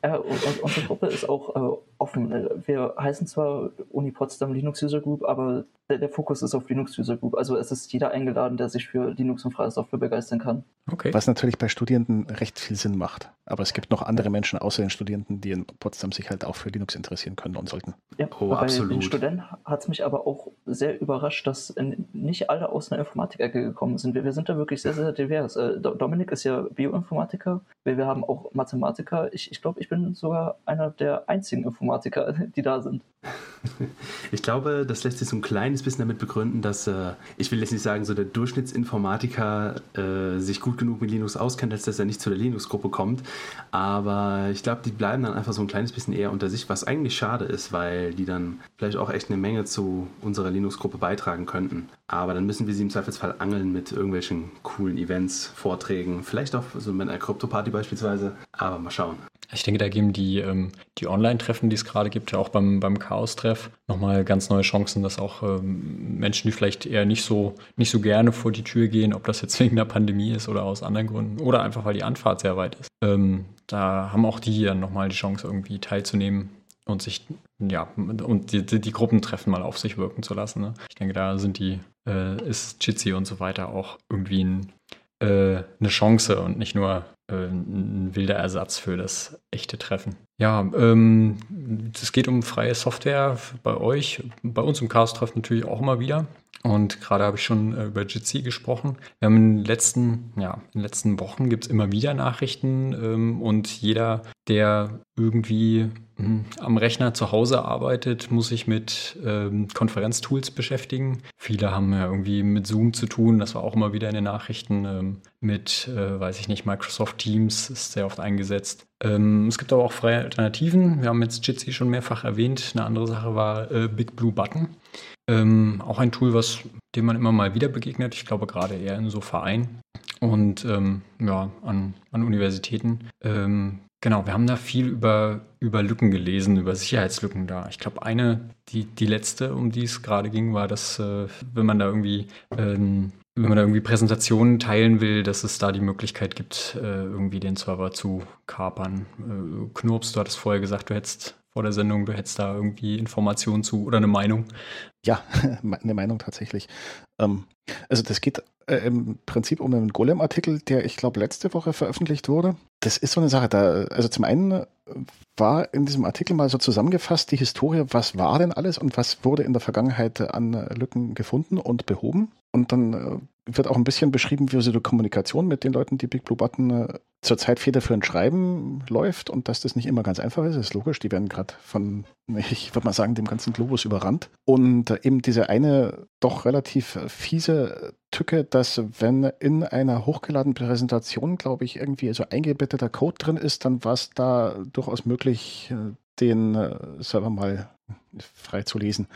äh, und, unsere Gruppe ist auch äh, offen. Wir heißen zwar Uni Potsdam Linux User Group, aber der, der, Fokus ist auf Linux User Group. Also es ist jeder eingeladen, der sich für Linux und freie Software begeistern kann. Okay. Was natürlich bei Studierenden recht viel Sinn macht. Aber es gibt noch andere Menschen außer den Studierenden, die in Potsdam sich halt auch für Linux interessieren können und sollten. Ja, oh, bei absolut. den Studenten hat es mich aber auch sehr überrascht, dass nicht alle aus einer Informatik-Ecke gekommen sind. Wir, wir, sind da wirklich sehr, sehr divers. Äh, Dominik ist ja Bioinformatiker, wir, wir haben auch Mathematiker. Ich, ich glaube, ich bin sogar einer der einzigen Informatiker, die da sind. Ich glaube, das lässt sich so ein kleines bisschen damit begründen, dass, äh, ich will jetzt nicht sagen, so der Durchschnittsinformatiker äh, sich gut genug mit Linux auskennt, als dass er nicht zu der Linux-Gruppe kommt. Aber ich glaube, die bleiben dann einfach so ein kleines bisschen eher unter sich, was eigentlich schade ist, weil die dann vielleicht auch echt eine Menge zu unserer Linux-Gruppe beitragen könnten. Aber dann müssen wir sie im Zweifelsfall angeln mit irgendwelchen coolen Events, Vorträgen, vielleicht auch so mit einer Krypto-Party beispielsweise. Aber mal schauen. Ich denke, da geben die, ähm, die Online-Treffen, die es gerade gibt, ja auch beim, beim Chaos-Treff, nochmal ganz neue Chancen, dass auch ähm, Menschen, die vielleicht eher nicht so, nicht so gerne vor die Tür gehen, ob das jetzt wegen der Pandemie ist oder aus anderen Gründen oder einfach, weil die Anfahrt sehr weit ist, ähm, da haben auch die dann nochmal die Chance, irgendwie teilzunehmen und sich, ja, und die, die, die Gruppentreffen mal auf sich wirken zu lassen. Ne? Ich denke, da sind die, äh, ist Jitsi und so weiter auch irgendwie ein, äh, eine Chance und nicht nur äh, ein wilder Ersatz für das echte Treffen. Ja, ähm, es geht um freie Software bei euch, bei uns im Chaos-Treff natürlich auch immer wieder. Und gerade habe ich schon äh, über Jitsi gesprochen. Wir haben in den letzten, ja, in den letzten Wochen gibt es immer wieder Nachrichten ähm, und jeder, der irgendwie mh, hm, am Rechner zu Hause arbeitet, muss sich mit ähm, Konferenztools beschäftigen. Viele haben ja irgendwie mit Zoom zu tun, das war auch immer wieder in den Nachrichten. Ähm, mit, äh, weiß ich nicht, Microsoft Teams ist sehr oft eingesetzt. Ähm, es gibt aber auch freie Alternativen. Wir haben jetzt Jitsi schon mehrfach erwähnt. Eine andere Sache war äh, Big Blue Button. Ähm, auch ein Tool, was dem man immer mal wieder begegnet. Ich glaube gerade eher in so Vereinen und ähm, ja, an, an Universitäten. Ähm, genau, wir haben da viel über, über Lücken gelesen, über Sicherheitslücken da. Ich glaube, eine, die, die letzte, um die es gerade ging, war, dass äh, wenn man da irgendwie ähm, wenn man da irgendwie Präsentationen teilen will, dass es da die Möglichkeit gibt, äh, irgendwie den Server zu kapern. Äh, Knurps, du hattest vorher gesagt, du hättest vor der Sendung, du hättest da irgendwie Informationen zu oder eine Meinung. Ja, eine Meinung tatsächlich. Ähm, also das geht äh, im Prinzip um einen Golem-Artikel, der ich glaube letzte Woche veröffentlicht wurde. Das ist so eine Sache, da, also zum einen war in diesem Artikel mal so zusammengefasst die Historie, was war denn alles und was wurde in der Vergangenheit an Lücken gefunden und behoben. Und dann äh, wird auch ein bisschen beschrieben, wie so die Kommunikation mit den Leuten, die Big Blue Button äh, zurzeit federführend schreiben, läuft und dass das nicht immer ganz einfach ist. Das ist logisch, die werden gerade von, ich würde mal sagen, dem ganzen Globus überrannt. Und äh, eben diese eine doch relativ fiese Tücke, dass wenn in einer hochgeladenen Präsentation, glaube ich, irgendwie so eingebetteter Code drin ist, dann war es da durchaus möglich, den Server mal frei zu lesen.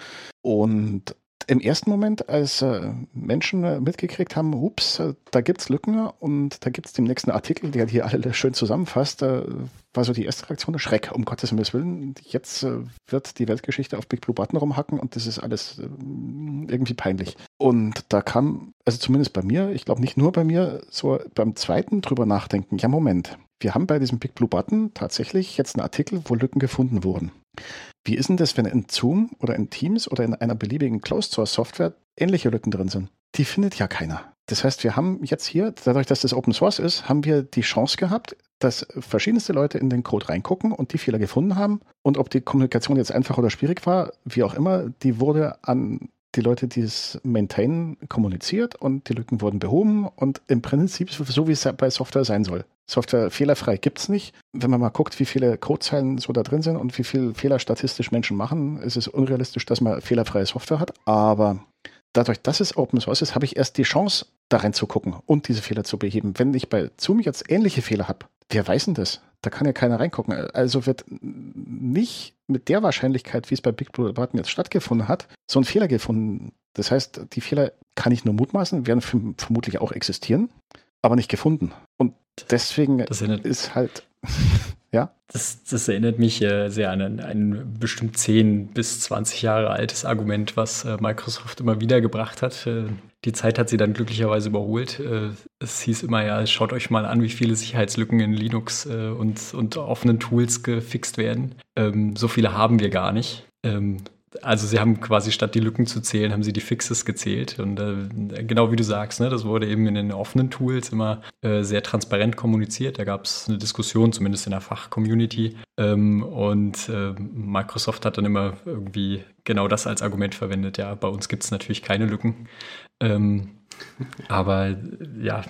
Und im ersten Moment, als äh, Menschen äh, mitgekriegt haben, ups, äh, da gibt es Lücken und da gibt es den nächsten Artikel, der die alle schön zusammenfasst, äh, war so die erste Reaktion Schreck, um Gottes Willen. Jetzt wird die Weltgeschichte auf Big Blue Button rumhacken und das ist alles irgendwie peinlich. Und da kam, also zumindest bei mir, ich glaube nicht nur bei mir, so beim zweiten drüber nachdenken, ja Moment, wir haben bei diesem Big Blue Button tatsächlich jetzt einen Artikel, wo Lücken gefunden wurden. Wie ist denn das, wenn in Zoom oder in Teams oder in einer beliebigen Closed Source Software ähnliche Lücken drin sind? Die findet ja keiner. Das heißt, wir haben jetzt hier, dadurch, dass das Open Source ist, haben wir die Chance gehabt, dass verschiedenste Leute in den Code reingucken und die Fehler gefunden haben. Und ob die Kommunikation jetzt einfach oder schwierig war, wie auch immer, die wurde an die Leute, die es maintainen, kommuniziert und die Lücken wurden behoben und im Prinzip so, wie es bei Software sein soll. Software fehlerfrei gibt es nicht. Wenn man mal guckt, wie viele Codezeilen so da drin sind und wie viel Fehler statistisch Menschen machen, ist es unrealistisch, dass man fehlerfreie Software hat. Aber dadurch, dass es Open Source ist, habe ich erst die Chance, da reinzugucken und diese Fehler zu beheben. Wenn ich bei Zoom jetzt ähnliche Fehler habe, wer weiß denn das? Da kann ja keiner reingucken. Also wird nicht mit der Wahrscheinlichkeit, wie es bei Big Blue Button jetzt stattgefunden hat, so ein Fehler gefunden. Das heißt, die Fehler kann ich nur mutmaßen, werden vermutlich auch existieren, aber nicht gefunden. Und deswegen ist halt ja? Das, das, erinnert mich äh, sehr an ein, ein, bestimmt 10 bis 20 Jahre altes Argument, was äh, Microsoft immer wieder gebracht hat. Äh, die Zeit hat sie dann glücklicherweise überholt. Äh, es hieß immer, ja, schaut euch mal an, wie viele Sicherheitslücken in Linux äh, und, und offenen Tools gefixt werden. Ähm, so viele haben wir gar nicht. Ähm, also sie haben quasi statt die Lücken zu zählen, haben sie die Fixes gezählt. Und äh, genau wie du sagst, ne, das wurde eben in den offenen Tools immer äh, sehr transparent kommuniziert. Da gab es eine Diskussion, zumindest in der Fachcommunity. Ähm, und äh, Microsoft hat dann immer irgendwie genau das als Argument verwendet. Ja, bei uns gibt es natürlich keine Lücken. Ähm, aber ja,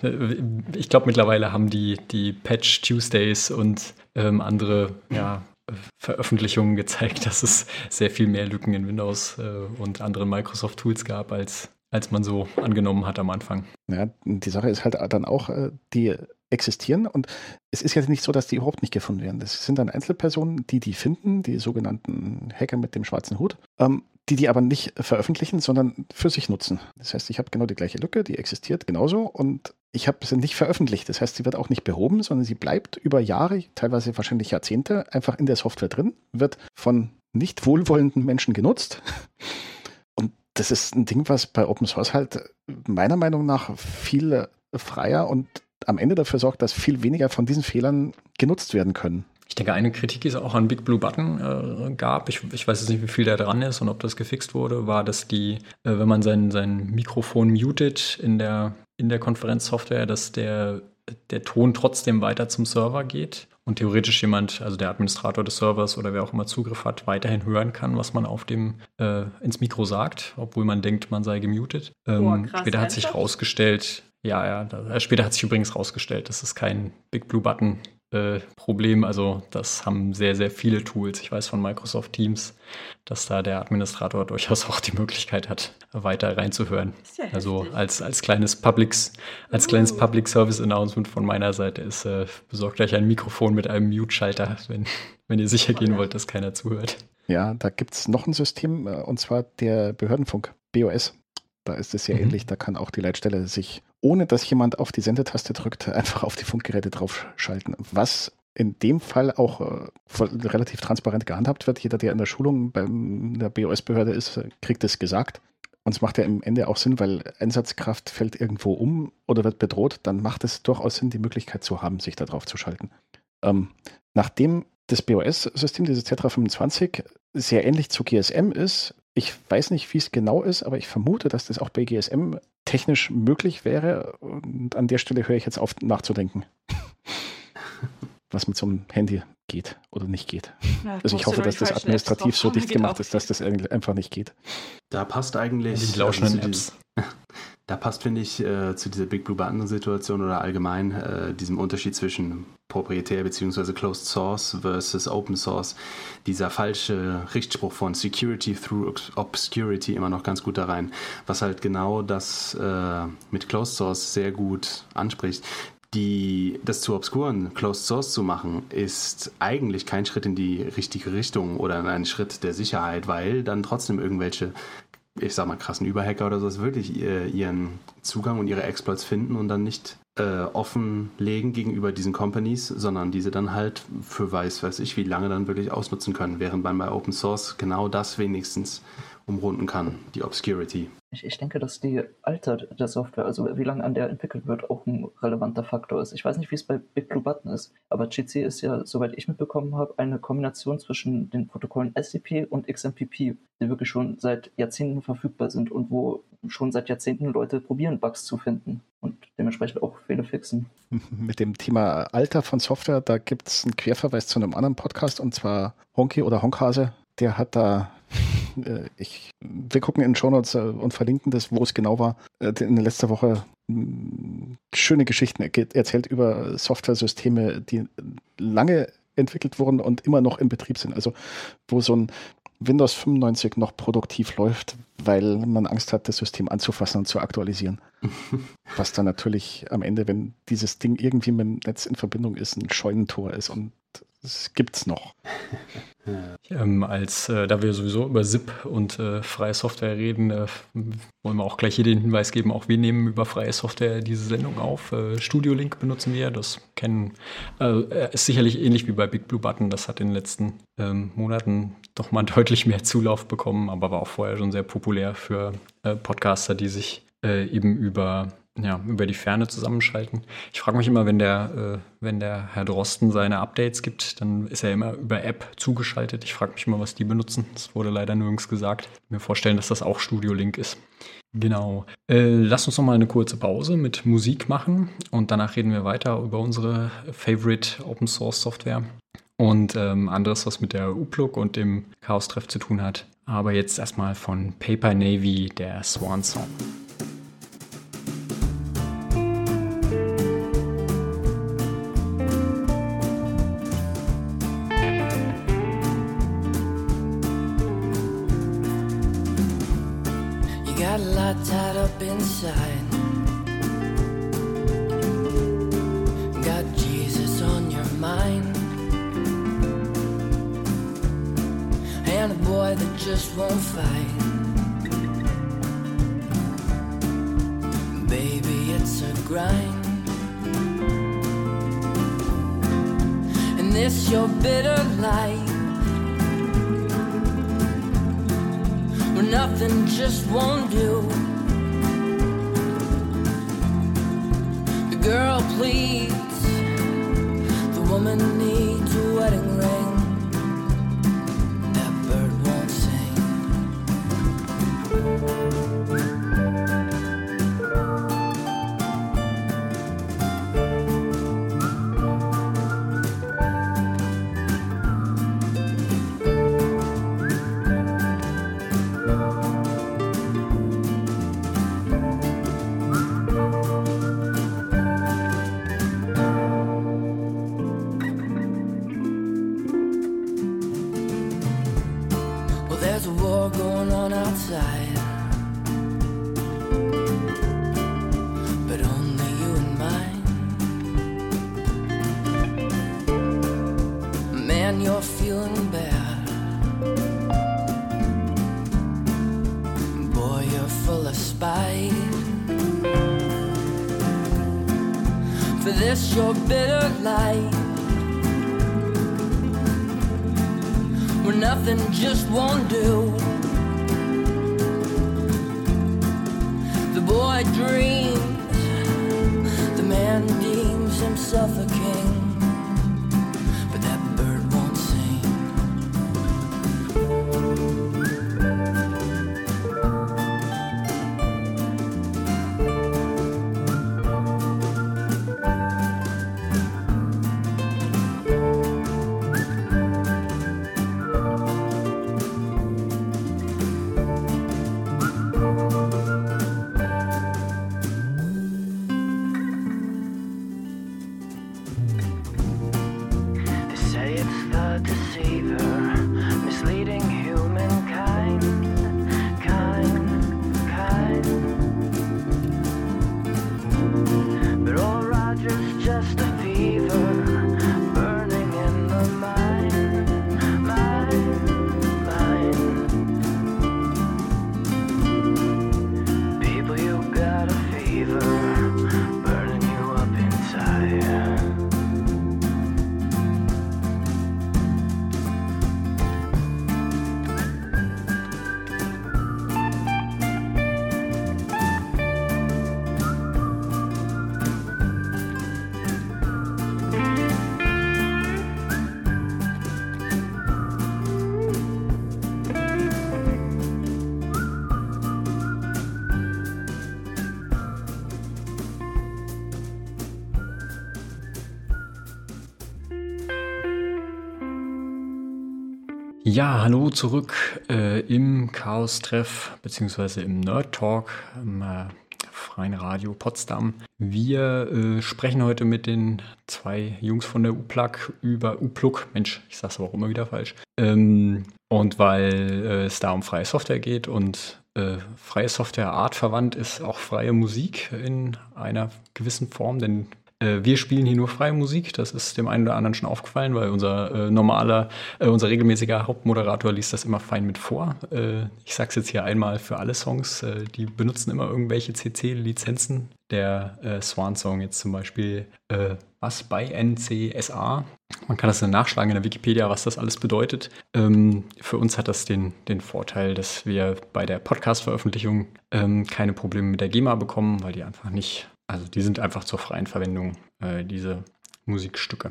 ich glaube, mittlerweile haben die, die Patch Tuesdays und ähm, andere ja, Veröffentlichungen gezeigt, dass es sehr viel mehr Lücken in Windows äh, und anderen Microsoft-Tools gab, als, als man so angenommen hat am Anfang. Ja, die Sache ist halt dann auch, äh, die existieren und es ist ja nicht so, dass die überhaupt nicht gefunden werden. Das sind dann Einzelpersonen, die die finden, die sogenannten Hacker mit dem schwarzen Hut. Ähm, die die aber nicht veröffentlichen, sondern für sich nutzen. Das heißt, ich habe genau die gleiche Lücke, die existiert genauso und ich habe sie nicht veröffentlicht. Das heißt, sie wird auch nicht behoben, sondern sie bleibt über Jahre, teilweise wahrscheinlich Jahrzehnte, einfach in der Software drin, wird von nicht wohlwollenden Menschen genutzt. Und das ist ein Ding, was bei Open Source halt meiner Meinung nach viel freier und am Ende dafür sorgt, dass viel weniger von diesen Fehlern genutzt werden können. Ich denke, eine Kritik, die es auch an Big Blue Button äh, gab, ich, ich, weiß jetzt nicht, wie viel da dran ist und ob das gefixt wurde, war, dass die, äh, wenn man sein, sein Mikrofon mutet in der, in der Konferenzsoftware, dass der, der Ton trotzdem weiter zum Server geht und theoretisch jemand, also der Administrator des Servers oder wer auch immer Zugriff hat, weiterhin hören kann, was man auf dem äh, ins Mikro sagt, obwohl man denkt, man sei gemutet. Ähm, Boah, krass, später hat sich herausgestellt, ja, ja, da, äh, später hat sich übrigens herausgestellt, dass es kein Big Blue Button äh, Problem. Also das haben sehr, sehr viele Tools. Ich weiß von Microsoft Teams, dass da der Administrator durchaus auch die Möglichkeit hat, weiter reinzuhören. Ja also als, als kleines Publics, als uh. kleines Public Service Announcement von meiner Seite ist, äh, besorgt euch ein Mikrofon mit einem Mute-Schalter, wenn, wenn ihr sicher gehen wollt, dass keiner zuhört. Ja, da gibt es noch ein System, äh, und zwar der Behördenfunk, BOS. Da ist es sehr mhm. ähnlich. Da kann auch die Leitstelle sich, ohne dass jemand auf die Sendetaste drückt, einfach auf die Funkgeräte draufschalten. Was in dem Fall auch äh, relativ transparent gehandhabt wird. Jeder, der in der Schulung bei der BOS-Behörde ist, kriegt es gesagt. Und es macht ja im Ende auch Sinn, weil Einsatzkraft fällt irgendwo um oder wird bedroht, dann macht es durchaus Sinn, die Möglichkeit zu haben, sich da drauf zu schalten. Ähm, nachdem das BOS-System, dieses Tetra 25, sehr ähnlich zu GSM ist, ich weiß nicht, wie es genau ist, aber ich vermute, dass das auch bei GSM technisch möglich wäre. Und an der Stelle höre ich jetzt auf nachzudenken, was mit so einem Handy geht oder nicht geht. Ja, also ich hoffe, dass das administrativ so dicht gemacht ist, dass das einfach nicht geht. Da passt eigentlich. Die lauschenden Apps. Da passt, finde ich, äh, zu dieser Big Blue Button-Situation oder allgemein äh, diesem Unterschied zwischen proprietär bzw. Closed Source versus Open Source, dieser falsche Richtspruch von Security through Obscurity immer noch ganz gut da rein, was halt genau das äh, mit Closed Source sehr gut anspricht. Die, das zu obskuren, Closed Source zu machen, ist eigentlich kein Schritt in die richtige Richtung oder ein Schritt der Sicherheit, weil dann trotzdem irgendwelche ich sag mal, krassen Überhacker oder so, wirklich ihren Zugang und ihre Exploits finden und dann nicht äh, offenlegen gegenüber diesen Companies, sondern diese dann halt für weiß, weiß ich, wie lange dann wirklich ausnutzen können, während man bei Open Source genau das wenigstens umrunden kann, die Obscurity. Ich, ich denke, dass die Alter der Software, also wie lange an der entwickelt wird, auch ein relevanter Faktor ist. Ich weiß nicht, wie es bei Big Blue Button ist, aber GC ist ja, soweit ich mitbekommen habe, eine Kombination zwischen den Protokollen SCP und XMPP, die wirklich schon seit Jahrzehnten verfügbar sind und wo schon seit Jahrzehnten Leute probieren, Bugs zu finden und dementsprechend auch Fehler fixen. Mit dem Thema Alter von Software, da gibt es einen Querverweis zu einem anderen Podcast und zwar Honky oder Honkhase. Der hat da ich, wir gucken in den Shownotes äh, und verlinken das, wo es genau war. Äh, in letzter Woche mm, schöne Geschichten erzählt über Software-Systeme, die lange entwickelt wurden und immer noch im Betrieb sind. Also wo so ein Windows 95 noch produktiv läuft, weil man Angst hat, das System anzufassen und zu aktualisieren. Was dann natürlich am Ende, wenn dieses Ding irgendwie mit dem Netz in Verbindung ist, ein Scheunentor ist und das gibt's noch. Ähm, als äh, da wir sowieso über SIP und äh, freie Software reden, äh, wollen wir auch gleich hier den Hinweis geben, auch wir nehmen über freie Software diese Sendung auf. Äh, Studio Link benutzen wir, das kennen äh, ist sicherlich ähnlich wie bei Big Blue Button. Das hat in den letzten ähm, Monaten doch mal deutlich mehr Zulauf bekommen, aber war auch vorher schon sehr populär für äh, Podcaster, die sich eben über ja, über die Ferne zusammenschalten. Ich frage mich immer, wenn der, äh, wenn der Herr Drosten seine Updates gibt, dann ist er immer über App zugeschaltet. Ich frage mich immer, was die benutzen. Das wurde leider nirgends gesagt. Mir vorstellen, dass das auch Studio Link ist. Genau. Äh, lass uns noch mal eine kurze Pause mit Musik machen und danach reden wir weiter über unsere Favorite Open Source Software und ähm, anderes, was mit der UPLUG und dem Chaos-Treff zu tun hat. Aber jetzt erstmal von Paper Navy der Swan Song. inside. Got Jesus on your mind. And a boy that just won't fight. Baby, it's a grind. And this your bitter life. nothing just won't do. girl please. the woman needs a wedding ring. Ja, hallo zurück äh, im Chaos-Treff beziehungsweise im Nerd-Talk im äh, Freien Radio Potsdam. Wir äh, sprechen heute mit den zwei Jungs von der UPLUG über UPLUG. Mensch, ich sag's aber auch immer wieder falsch. Ähm, und weil äh, es da um freie Software geht und äh, freie Software artverwandt ist auch freie Musik in einer gewissen Form, denn wir spielen hier nur freie Musik. Das ist dem einen oder anderen schon aufgefallen, weil unser äh, normaler, äh, unser regelmäßiger Hauptmoderator liest das immer fein mit vor. Äh, ich sag's jetzt hier einmal für alle Songs. Äh, die benutzen immer irgendwelche CC-Lizenzen. Der äh, Swan-Song jetzt zum Beispiel, was bei NCSA. Man kann das nachschlagen in der Wikipedia, was das alles bedeutet. Ähm, für uns hat das den, den Vorteil, dass wir bei der Podcast-Veröffentlichung ähm, keine Probleme mit der GEMA bekommen, weil die einfach nicht also die sind einfach zur freien Verwendung, äh, diese Musikstücke.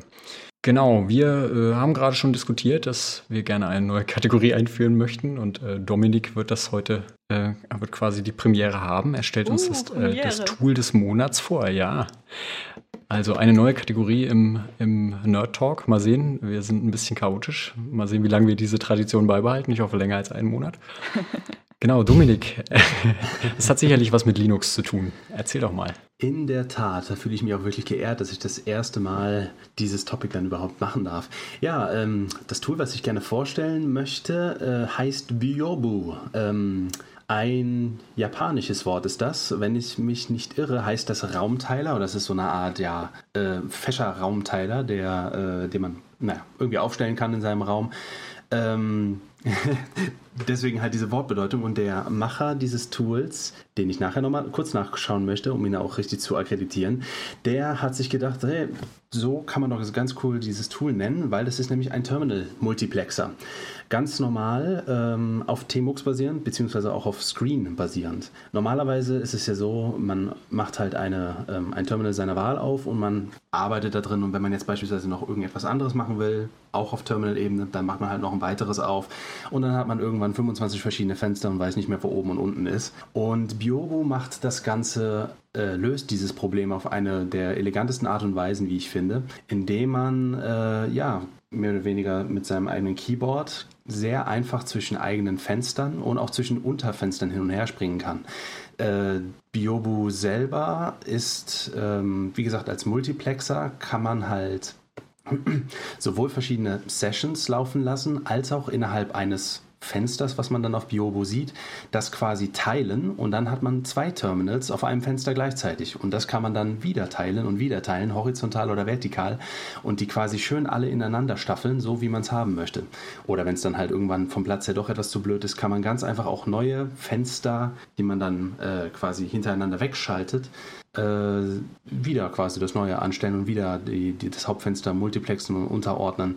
Genau, wir äh, haben gerade schon diskutiert, dass wir gerne eine neue Kategorie einführen möchten und äh, Dominik wird das heute, äh, wird quasi die Premiere haben. Er stellt uh, uns das, äh, das, Tool des Monats vor, ja. Also eine neue Kategorie im, im Nerd Talk. Mal sehen, wir sind ein bisschen chaotisch. Mal sehen, wie lange wir diese Tradition beibehalten. Ich hoffe länger als einen Monat. Genau, Dominik, es hat sicherlich was mit Linux zu tun. Erzähl doch mal. In der Tat, da fühle ich mich auch wirklich geehrt, dass ich das erste Mal dieses Topic dann überhaupt machen darf. Ja, ähm, das Tool, was ich gerne vorstellen möchte, äh, heißt Byobu. Ähm, ein japanisches Wort ist das. Wenn ich mich nicht irre, heißt das Raumteiler oder das ist so eine Art ja, äh, Fächer-Raumteiler, der, äh, den man naja, irgendwie aufstellen kann in seinem Raum. Ähm, Deswegen halt diese Wortbedeutung und der Macher dieses Tools, den ich nachher nochmal kurz nachschauen möchte, um ihn auch richtig zu akkreditieren, der hat sich gedacht, hey, so kann man doch ganz cool dieses Tool nennen, weil das ist nämlich ein Terminal-Multiplexer. Ganz normal ähm, auf TMUX basierend, beziehungsweise auch auf Screen basierend. Normalerweise ist es ja so, man macht halt eine, ähm, ein Terminal seiner Wahl auf und man arbeitet da drin und wenn man jetzt beispielsweise noch irgendetwas anderes machen will, auch auf Terminal-Ebene, dann macht man halt noch ein weiteres auf und dann hat man irgendwann 25 verschiedene Fenster und weiß nicht mehr, wo oben und unten ist. Und Biobo macht das Ganze äh, löst dieses Problem auf eine der elegantesten Art und Weisen, wie ich finde, indem man äh, ja mehr oder weniger mit seinem eigenen Keyboard sehr einfach zwischen eigenen Fenstern und auch zwischen Unterfenstern hin und her springen kann. Äh, Biobu selber ist, ähm, wie gesagt, als Multiplexer kann man halt sowohl verschiedene Sessions laufen lassen, als auch innerhalb eines Fensters, was man dann auf Biobo sieht, das quasi teilen und dann hat man zwei Terminals auf einem Fenster gleichzeitig und das kann man dann wieder teilen und wieder teilen, horizontal oder vertikal und die quasi schön alle ineinander staffeln, so wie man es haben möchte. Oder wenn es dann halt irgendwann vom Platz her doch etwas zu blöd ist, kann man ganz einfach auch neue Fenster, die man dann äh, quasi hintereinander wegschaltet, äh, wieder quasi das Neue anstellen und wieder die, die, das Hauptfenster multiplexen und unterordnen.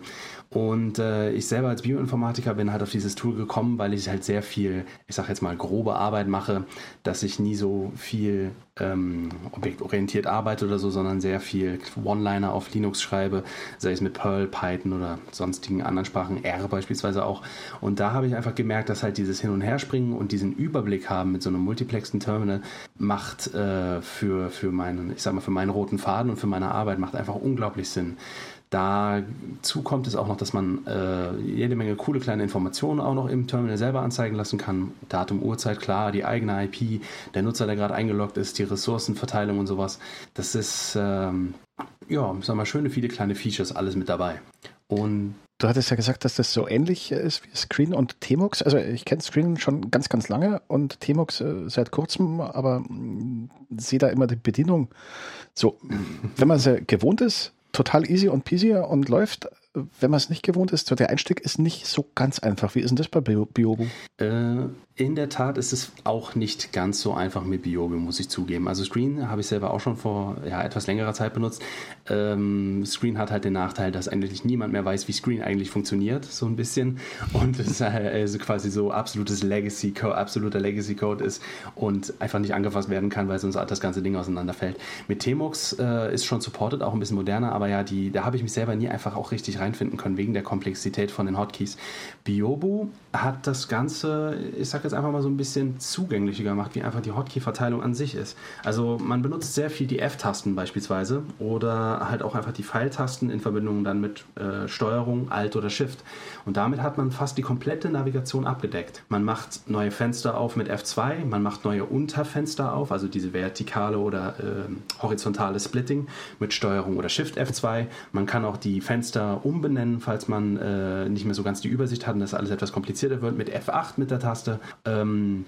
Und äh, ich selber als Bioinformatiker bin halt auf dieses Tool gekommen, weil ich halt sehr viel, ich sag jetzt mal, grobe Arbeit mache, dass ich nie so viel ähm, objektorientiert arbeite oder so, sondern sehr viel One-Liner auf Linux schreibe, sei es mit Perl, Python oder sonstigen anderen Sprachen, R beispielsweise auch. Und da habe ich einfach gemerkt, dass halt dieses Hin- und Herspringen und diesen Überblick haben mit so einem multiplexen Terminal macht äh, für, für meinen, ich sag mal, für meinen roten Faden und für meine Arbeit macht einfach unglaublich Sinn. Dazu kommt es auch noch, dass man äh, jede Menge coole kleine Informationen auch noch im Terminal selber anzeigen lassen kann. Datum, Uhrzeit, klar, die eigene IP, der Nutzer, der gerade eingeloggt ist, die Ressourcenverteilung und sowas. Das ist, ähm, ja, sag mal, schöne, viele kleine Features, alles mit dabei. Und Du hattest ja gesagt, dass das so ähnlich ist wie Screen und Tmux. Also ich kenne Screen schon ganz, ganz lange und Tmux äh, seit kurzem, aber sehe da immer die Bedienung so, wenn man sie gewohnt ist, total easy und peasy und läuft wenn man es nicht gewohnt ist, der Einstieg ist nicht so ganz einfach. Wie ist denn das bei Biobu? Äh, in der Tat ist es auch nicht ganz so einfach mit Biobu, muss ich zugeben. Also Screen habe ich selber auch schon vor ja, etwas längerer Zeit benutzt. Ähm, Screen hat halt den Nachteil, dass eigentlich niemand mehr weiß, wie Screen eigentlich funktioniert, so ein bisschen. Und es also quasi so absolutes Legacy Code, absoluter Legacy Code ist und einfach nicht angefasst werden kann, weil sonst das ganze Ding auseinanderfällt. Mit Tmux äh, ist schon supported, auch ein bisschen moderner, aber ja, die, da habe ich mich selber nie einfach auch richtig rein reinfinden können, wegen der Komplexität von den Hotkeys. Biobu hat das Ganze, ich sag jetzt einfach mal so ein bisschen zugänglicher gemacht, wie einfach die Hotkey-Verteilung an sich ist. Also man benutzt sehr viel die F-Tasten beispielsweise oder halt auch einfach die Pfeiltasten in Verbindung dann mit äh, Steuerung, Alt oder Shift. Und damit hat man fast die komplette Navigation abgedeckt. Man macht neue Fenster auf mit F2, man macht neue Unterfenster auf, also diese vertikale oder äh, horizontale Splitting mit Steuerung oder Shift F2. Man kann auch die Fenster um umbenennen, falls man äh, nicht mehr so ganz die Übersicht hat und das alles etwas komplizierter wird, mit F8 mit der Taste. Ähm,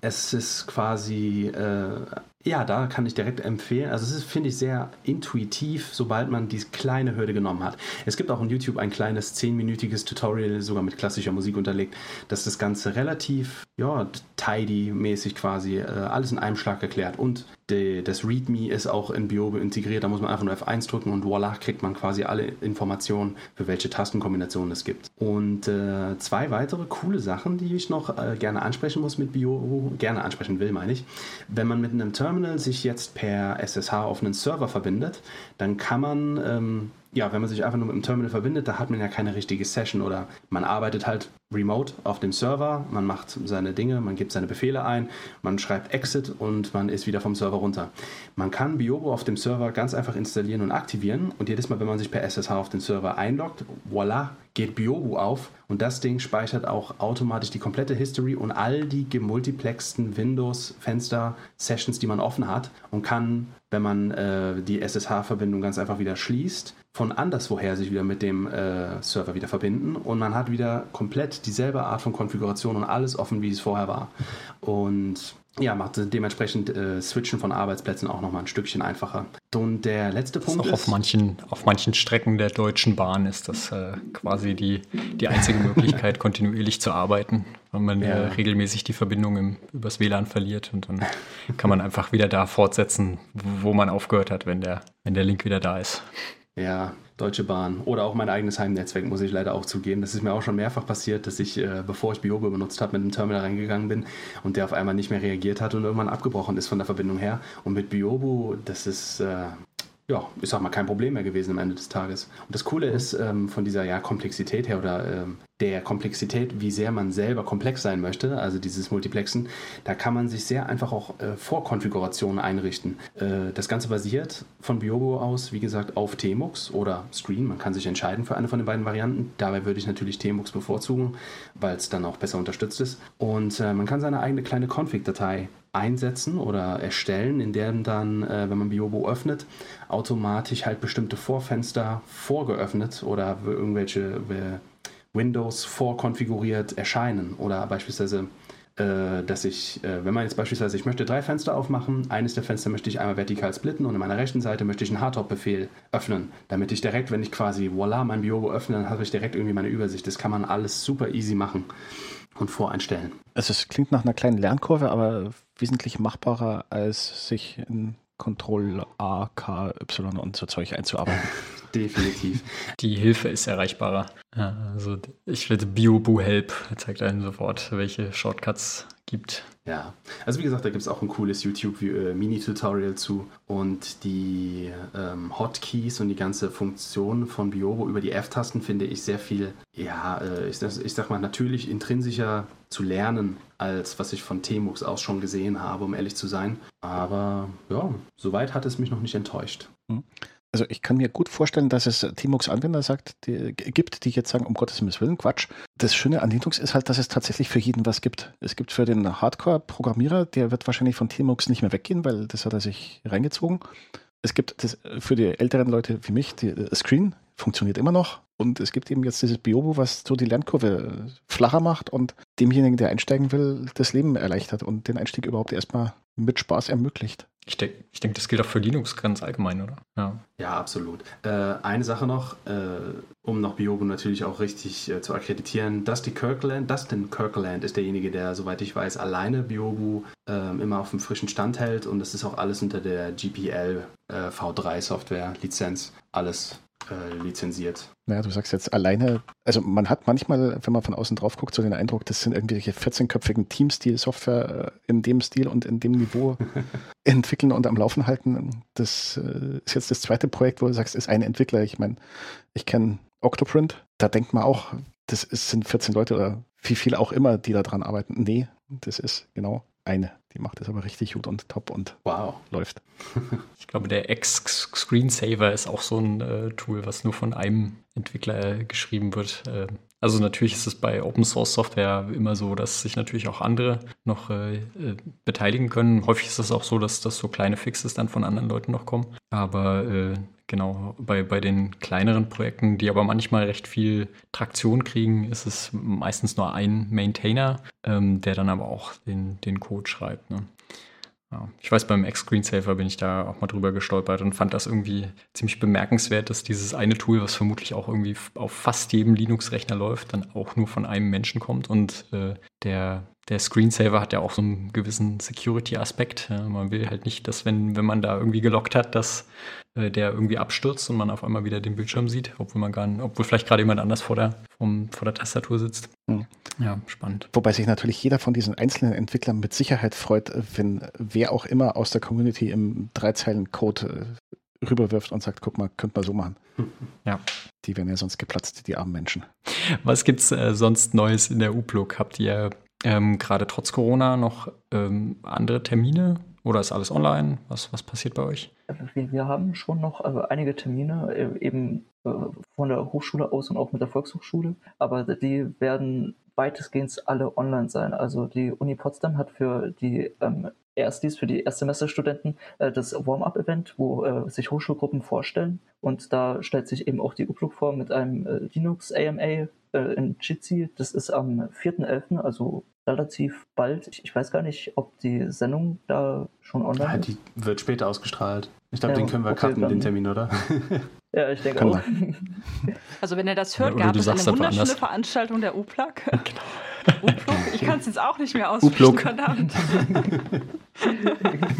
es ist quasi äh, Ja, da kann ich direkt empfehlen. Also es ist, finde ich, sehr intuitiv, sobald man diese kleine Hürde genommen hat. Es gibt auch on YouTube ein kleines zehnminütiges Tutorial, sogar mit klassischer Musik unterlegt, das das Ganze relativ, ja, tidy-mäßig quasi äh, alles in einem Schlag erklärt. Und die, das README ist auch in Biobe integriert. Da muss man einfach nur F1 drücken und voila, kriegt man quasi alle Informationen, für welche Tastenkombinationen es gibt. Und äh, zwei weitere coole Sachen, die ich noch äh, gerne ansprechen muss mit Biobo, gerne ansprechen will, meine ich. Wenn man mit einem Terminal sich jetzt per SSH auf einen Server verbindet, dann kann man ähm, ja, wenn man sich einfach nur mit dem Terminal verbindet, da hat man ja keine richtige Session oder man arbeitet halt remote auf dem Server, man macht seine Dinge, man gibt seine Befehle ein, man schreibt Exit und man ist wieder vom Server runter. Man kann Biobo auf dem Server ganz einfach installieren und aktivieren und jedes Mal, wenn man sich per SSH auf den Server einloggt, voila, geht Biobo auf und das Ding speichert auch automatisch die komplette History und all die gemultiplexten Windows-Fenster-Sessions, die man offen hat und kann, wenn man äh, die SSH-Verbindung ganz einfach wieder schließt, von anderswoher sich wieder mit dem äh, Server wieder verbinden und man hat wieder komplett dieselbe Art von Konfiguration und alles offen, wie es vorher war. Und ja, macht dementsprechend äh, Switchen von Arbeitsplätzen auch nochmal ein Stückchen einfacher. Und der letzte Punkt ist. Auch auf manchen, auf manchen Strecken der Deutschen Bahn ist das äh, quasi die, die einzige Möglichkeit, kontinuierlich zu arbeiten, weil man ja. äh, regelmäßig die Verbindung im, übers WLAN verliert und dann kann man einfach wieder da fortsetzen, wo man aufgehört hat, wenn der, wenn der Link wieder da ist. Ja, Deutsche Bahn oder auch mein eigenes Heimnetzwerk, muss ich leider auch zugeben. Das ist mir auch schon mehrfach passiert, dass ich, äh, bevor ich Biobe benutzt habe, mit dem Terminal reingegangen bin und der auf einmal nicht mehr reagiert hat und irgendwann abgebrochen ist von der Verbindung her. Und mit Biobo, das ist, äh, ja, ich sag mal, kein Problem mehr gewesen am Ende des Tages. Und das Coole ist, ähm, von dieser ja, Komplexität her oder ähm, der Komplexität, wie sehr man selber komplex sein möchte, also dieses Multiplexen, da kann man sich sehr einfach auch äh, Vorkonfigurationen einrichten. Äh, das Ganze basiert von Biobo aus, wie gesagt, auf Tmux oder Screen. Man kann sich entscheiden für eine von den beiden Varianten. Dabei würde ich natürlich Tmux bevorzugen, weil es dann auch besser unterstützt ist. Und äh, man kann seine eigene kleine Config-Datei einsetzen oder erstellen, in der dann, äh, wenn man Biobo öffnet, automatisch halt bestimmte Vorfenster vorgeöffnet oder irgendwelche Windows vorkonfiguriert erscheinen oder beispielsweise äh, dass ich, äh, wenn man jetzt beispielsweise, ich möchte drei Fenster aufmachen, eines der Fenster möchte ich einmal vertikal splitten und in meiner rechten Seite möchte ich einen Hardtop-Befehl öffnen, damit ich direkt, wenn ich quasi voila mein Biobo öffne, dann habe ich direkt irgendwie meine Übersicht. Das kann man alles super easy machen und voreinstellen. Also es klingt nach einer kleinen Lernkurve, aber wesentlich machbarer, als sich in Control A, K, Y und so Zeug einzuarbeiten. Definitiv. Die Hilfe ist erreichbarer. Ja, also ich finde BioBoo Help zeigt einem sofort, welche Shortcuts gibt. Ja, also wie gesagt, da gibt es auch ein cooles YouTube-Mini-Tutorial zu und die ähm, Hotkeys und die ganze Funktion von Biobo über die F-Tasten finde ich sehr viel, ja, äh, ich, ich sag mal, natürlich intrinsischer zu lernen, als was ich von Tmux aus schon gesehen habe, um ehrlich zu sein. Aber ja, soweit hat es mich noch nicht enttäuscht. Hm. Also ich kann mir gut vorstellen, dass es Tmux-Anwender sagt, die, gibt, die jetzt sagen, um Gottes Willen, Quatsch. Das Schöne an Linux ist halt, dass es tatsächlich für jeden was gibt. Es gibt für den Hardcore-Programmierer, der wird wahrscheinlich von Tmux nicht mehr weggehen, weil das hat er sich reingezogen. Es gibt das für die älteren Leute wie mich, die äh, Screen funktioniert immer noch. Und es gibt eben jetzt dieses Biobo, was so die Lernkurve flacher macht und demjenigen, der einsteigen will, das Leben erleichtert und den Einstieg überhaupt erstmal mit Spaß ermöglicht. Ich denke, ich denk, das gilt auch für Linux ganz allgemein, oder? Ja, ja absolut. Äh, eine Sache noch, äh, um noch Biobo natürlich auch richtig äh, zu akkreditieren. Dusty Kirkland, Dustin Kirkland ist derjenige, der, soweit ich weiß, alleine Biobo ähm, immer auf dem frischen Stand hält und das ist auch alles unter der GPL äh, V3 Software Lizenz. Alles äh, lizenziert. Naja, du sagst jetzt alleine, also man hat manchmal, wenn man von außen drauf guckt, so den Eindruck, das sind irgendwelche 14-köpfigen Teams, die Software äh, in dem Stil und in dem Niveau entwickeln und am Laufen halten. Das äh, ist jetzt das zweite Projekt, wo du sagst, ist ein Entwickler. Ich meine, ich kenne Octoprint, da denkt man auch, das ist, sind 14 Leute oder wie viel auch immer, die da dran arbeiten. Nee, das ist genau eine. Die macht es aber richtig gut und top und wow. läuft. ich glaube, der X-Screensaver ist auch so ein äh, Tool, was nur von einem Entwickler äh, geschrieben wird. Äh, also natürlich ist es bei Open Source Software immer so, dass sich natürlich auch andere noch äh, äh, beteiligen können. Häufig ist es auch so, dass das so kleine Fixes dann von anderen Leuten noch kommen. Aber äh, genau, bei, bei den kleineren Projekten, die aber manchmal recht viel Traktion kriegen, ist es meistens nur ein Maintainer, ähm, der dann aber auch den, den Code schreibt. Ne? Ja, ich weiß, beim X-Screensaver bin ich da auch mal drüber gestolpert und fand das irgendwie ziemlich bemerkenswert, dass dieses eine Tool, was vermutlich auch irgendwie auf fast jedem Linux-Rechner läuft, dann auch nur von einem Menschen kommt und äh, der der Screensaver hat ja auch so einen gewissen Security-Aspekt. Ja, man will halt nicht, dass wenn, wenn man da irgendwie gelockt hat, dass äh, der irgendwie abstürzt und man auf einmal wieder den Bildschirm sieht, obwohl man gar nicht, obwohl vielleicht gerade jemand anders vor der, vom, vor der Tastatur sitzt. Mhm. Ja, spannend. Wobei sich natürlich jeder von diesen einzelnen Entwicklern mit Sicherheit freut, wenn wer auch immer aus der Community im Dreizeilen-Code äh, rüberwirft und sagt, guck mal, könnte man so machen. Ja. Die werden ja sonst geplatzt, die armen Menschen. Was gibt's äh, sonst Neues in der U-Plug? Habt ihr ähm, gerade trotz Corona noch ähm, andere Termine oder ist alles online? Was, was passiert bei euch? Wir, wir haben schon noch also einige Termine, äh, eben äh, von der Hochschule aus und auch mit der Volkshochschule, aber die werden weitestgehend alle online sein. Also die Uni Potsdam hat für die ähm, Erstis, für die Erstsemesterstudenten äh, das Warm-up-Event, wo äh, sich Hochschulgruppen vorstellen. Und da stellt sich eben auch die UPLUG vor mit einem äh, Linux AMA äh, in Jitsi. Das ist am 4.11., also relativ bald. Ich, ich, weiß gar nicht, ob die Sendung da schon online ja, ist. Die wird später ausgestrahlt. Ich glaube, ja, den können wir okay, cutten, den Termin, oder? Ja, ich denke auch. Also wenn ihr das hört, ja, gab es eine wunderschöne anders. Veranstaltung der U-Plug. Genau. U-Plug? Ich kann es jetzt auch nicht mehr aussprechen, verdammt.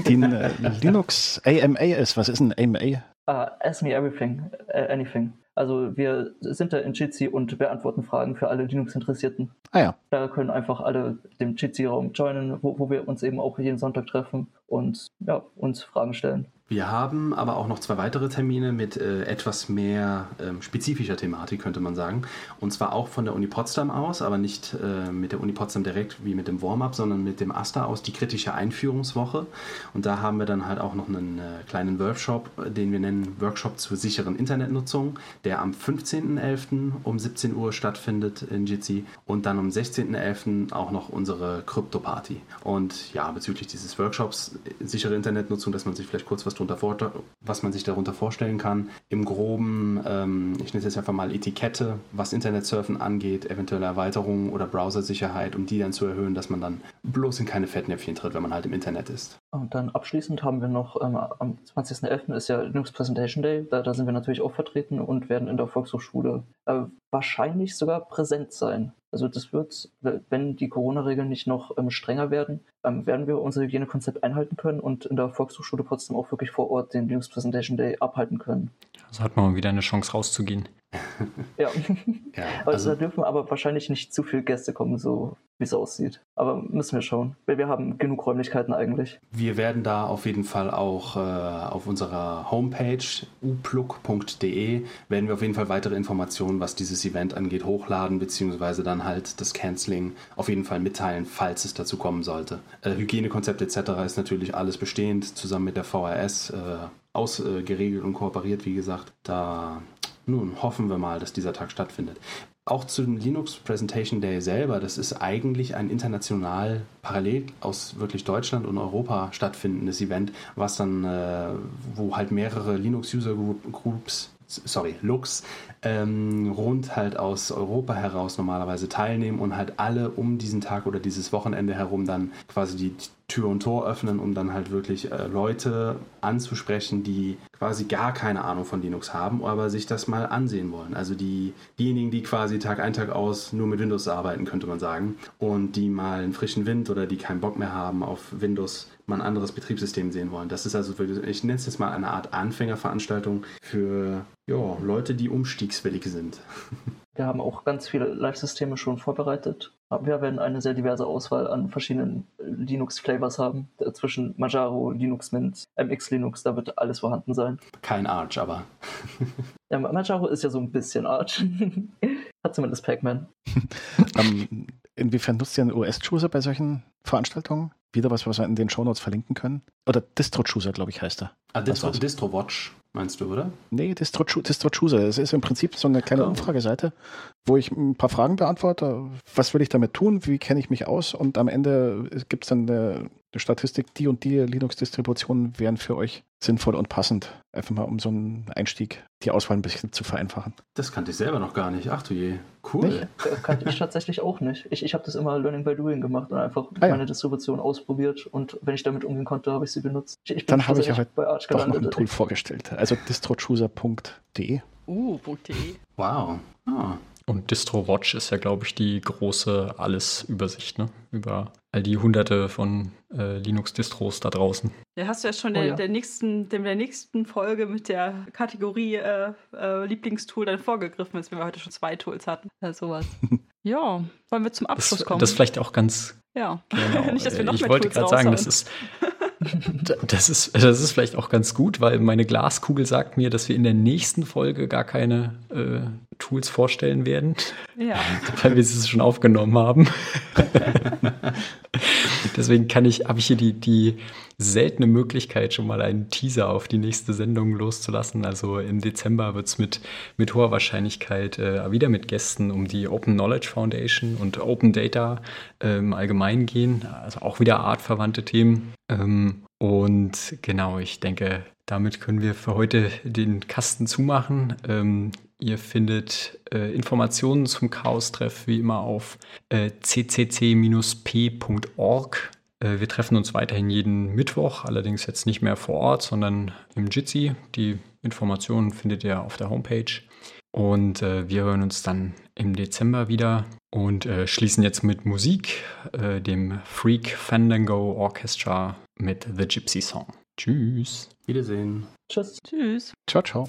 Die äh, Linux AMA ist, was ist ein AMA? Uh, ah, ask me everything, uh, anything. Also wir sind da in Jitsi und beantworten Fragen für alle Linux-Interessierten. Ah ja. Da können einfach alle dem Jitsi-Raum joinen, wo, wo wir uns eben auch jeden Sonntag treffen und ja, uns Fragen stellen. Wir haben aber auch noch zwei weitere Termine mit äh, etwas mehr ähm, spezifischer Thematik, könnte man sagen. Und zwar auch von der Uni Potsdam aus, aber nicht äh, mit der Uni Potsdam direkt wie mit dem Warm-up, sondern mit dem AStA aus, die kritische Einführungswoche. Und da haben wir dann halt auch noch einen äh, kleinen Workshop, den wir nennen Workshop zur sicheren Internetnutzung, der am 15.11. um 17 Uhr stattfindet in Jitsi und dann am 16.11. auch noch unsere Krypto-Party. Und ja, bezüglich dieses Workshops, äh, sichere Internetnutzung, dass man sich vielleicht kurz was drunter was man sich darunter vorstellen kann. Im Groben, ähm, ich nenne es jetzt einfach mal Etikette, was Internetsurfen angeht, eventuelle Erweiterungen oder Browsersicherheit, um die dann zu erhöhen, dass man dann bloß in keine Fettnäpfchen tritt, wenn man halt im Internet ist. Und dann abschließend haben wir noch, ähm, am 20.11. ist ja Linux Presentation Day, da, da, sind wir natürlich auch vertreten und werden in der Volkshochschule äh, wahrscheinlich sogar präsent sein. Also das wird, wenn die Corona-Regeln nicht noch ähm, strenger werden, ähm, werden wir unser Hygienekonzept einhalten können und in der Volkshochschule Potsdam auch wirklich vor Ort den Linux Presentation Day abhalten können. Also hat man mal wieder eine Chance rauszugehen. Ja. ja also, also, da dürfen aber wahrscheinlich nicht zu viele Gäste kommen, so wie es aussieht. Aber müssen wir schauen, weil wir haben genug Räumlichkeiten eigentlich. Wir werden da auf jeden Fall auch äh, auf unserer Homepage uplug.de werden wir auf jeden Fall weitere Informationen, was dieses Event angeht, hochladen, beziehungsweise dann halt das Canceling auf jeden Fall mitteilen, falls es dazu kommen sollte. Äh, Hygienekonzept etc. ist natürlich alles bestehend, zusammen mit der VRS. Äh, ausgeregelt und kooperiert, wie gesagt. Da nun hoffen wir mal, dass dieser Tag stattfindet. Auch zum Linux Presentation Day selber, das ist eigentlich ein international parallel aus wirklich Deutschland und Europa stattfindendes Event, was dann, äh, wo halt mehrere Linux User Groups sorry, Lux, ähm, rund halt aus Europa heraus normalerweise teilnehmen und halt alle um diesen Tag oder dieses Wochenende herum dann quasi die Tür und Tor öffnen, um dann halt wirklich äh, Leute anzusprechen, die quasi gar keine Ahnung von Linux haben, aber sich das mal ansehen wollen. Also die, diejenigen, die quasi Tag ein, Tag aus nur mit Windows arbeiten, könnte man sagen, und die mal einen frischen Wind oder die keinen Bock mehr haben auf Windows, mal ein anderes Betriebssystem sehen wollen. Das ist also, ich nenne es jetzt mal eine Art Anfängerveranstaltung für ja, Leute, die umstiegswillig sind. Wir haben auch ganz viele Live-Systeme schon vorbereitet. Wir werden eine sehr diverse Auswahl an verschiedenen Linux-Flavors haben. Zwischen Manjaro, Linux Mint, MX Linux, da wird alles vorhanden sein. Kein Arch, aber. ja, Manjaro ist ja so ein bisschen Arch. Hat zumindest Pac-Man. um, ähm, inwiefern nutzt ihr einen OS-Chooser bei solchen Veranstaltungen? Wieder was, was wir in den Shownotes verlinken können? Oder Distro-Chooser, glaube ich, heißt er. Ah, Distro, Distro Watch meinst du, oder? Nee, Distro Chooser. Es ist im Prinzip so eine kleine oh. Umfrageseite, wo ich ein paar Fragen beantworte. Was will ich damit tun? Wie kenne ich mich aus? Und am Ende gibt es dann eine eine Statistik, die und die Linux-Distributionen wären für euch sinnvoll und passend. Einfach mal um so einen Einstieg, die Auswahl ein bisschen zu vereinfachen. Das kannte ich selber noch gar nicht. Ach du je. Cool. Nicht? Kannte ich tatsächlich auch nicht. Ich, ich habe das immer Learning by Doing gemacht und einfach Ah, ja. meine Distribution ausprobiert und wenn ich damit umgehen konnte, habe ich sie benutzt. Ich, ich bin Dann habe ich ja heute bei Arch doch noch ein. Tool vorgestellt. Also distrochooser.de. Uh, .de. Wow. Ah. Und DistroWatch ist ja, glaube ich, die große Alles-Übersicht, ne? Über all die hunderte von äh, Linux-Distros da draußen. Ja, hast du ja schon Oh der, ja. der, nächsten, dem der nächsten Folge mit der Kategorie äh, äh, Lieblingstool dann vorgegriffen, als wir heute schon zwei Tools hatten. Ja, sowas. ja, wollen wir zum Das, Abschluss kommen? das vielleicht auch ganz ja. Genau. Nicht, dass wir äh, noch ich mehr wollte Tools gerade sagen, das ist, das, ist, das ist vielleicht auch ganz gut, weil meine Glaskugel sagt mir, dass wir in der nächsten Folge gar keine äh, Tools vorstellen werden, Ja. weil wir sie schon aufgenommen haben. Deswegen kann ich, habe ich hier die, die seltene Möglichkeit, schon mal einen Teaser auf die nächste Sendung loszulassen. Also im Dezember wird es mit, mit hoher Wahrscheinlichkeit äh, wieder mit Gästen um die Open Knowledge Foundation und Open Data äh, im Allgemeinen gehen. Also auch wieder artverwandte Themen. Ähm, und genau, ich denke, damit können wir für heute den Kasten zumachen. Ähm, ihr findet äh, Informationen zum Chaos-Treff wie immer auf äh, ccc-p.org. Äh, wir treffen uns weiterhin jeden Mittwoch, allerdings jetzt nicht mehr vor Ort, sondern im Jitsi. Die Informationen findet ihr auf der Homepage. Und äh, wir hören uns dann im Dezember wieder und äh, schließen jetzt mit Musik, äh, dem Freak Fandango Orchestra mit The Gypsy Song. Tschüss. Wiedersehen. Tschüss. Tschüss. Ciao, ciao.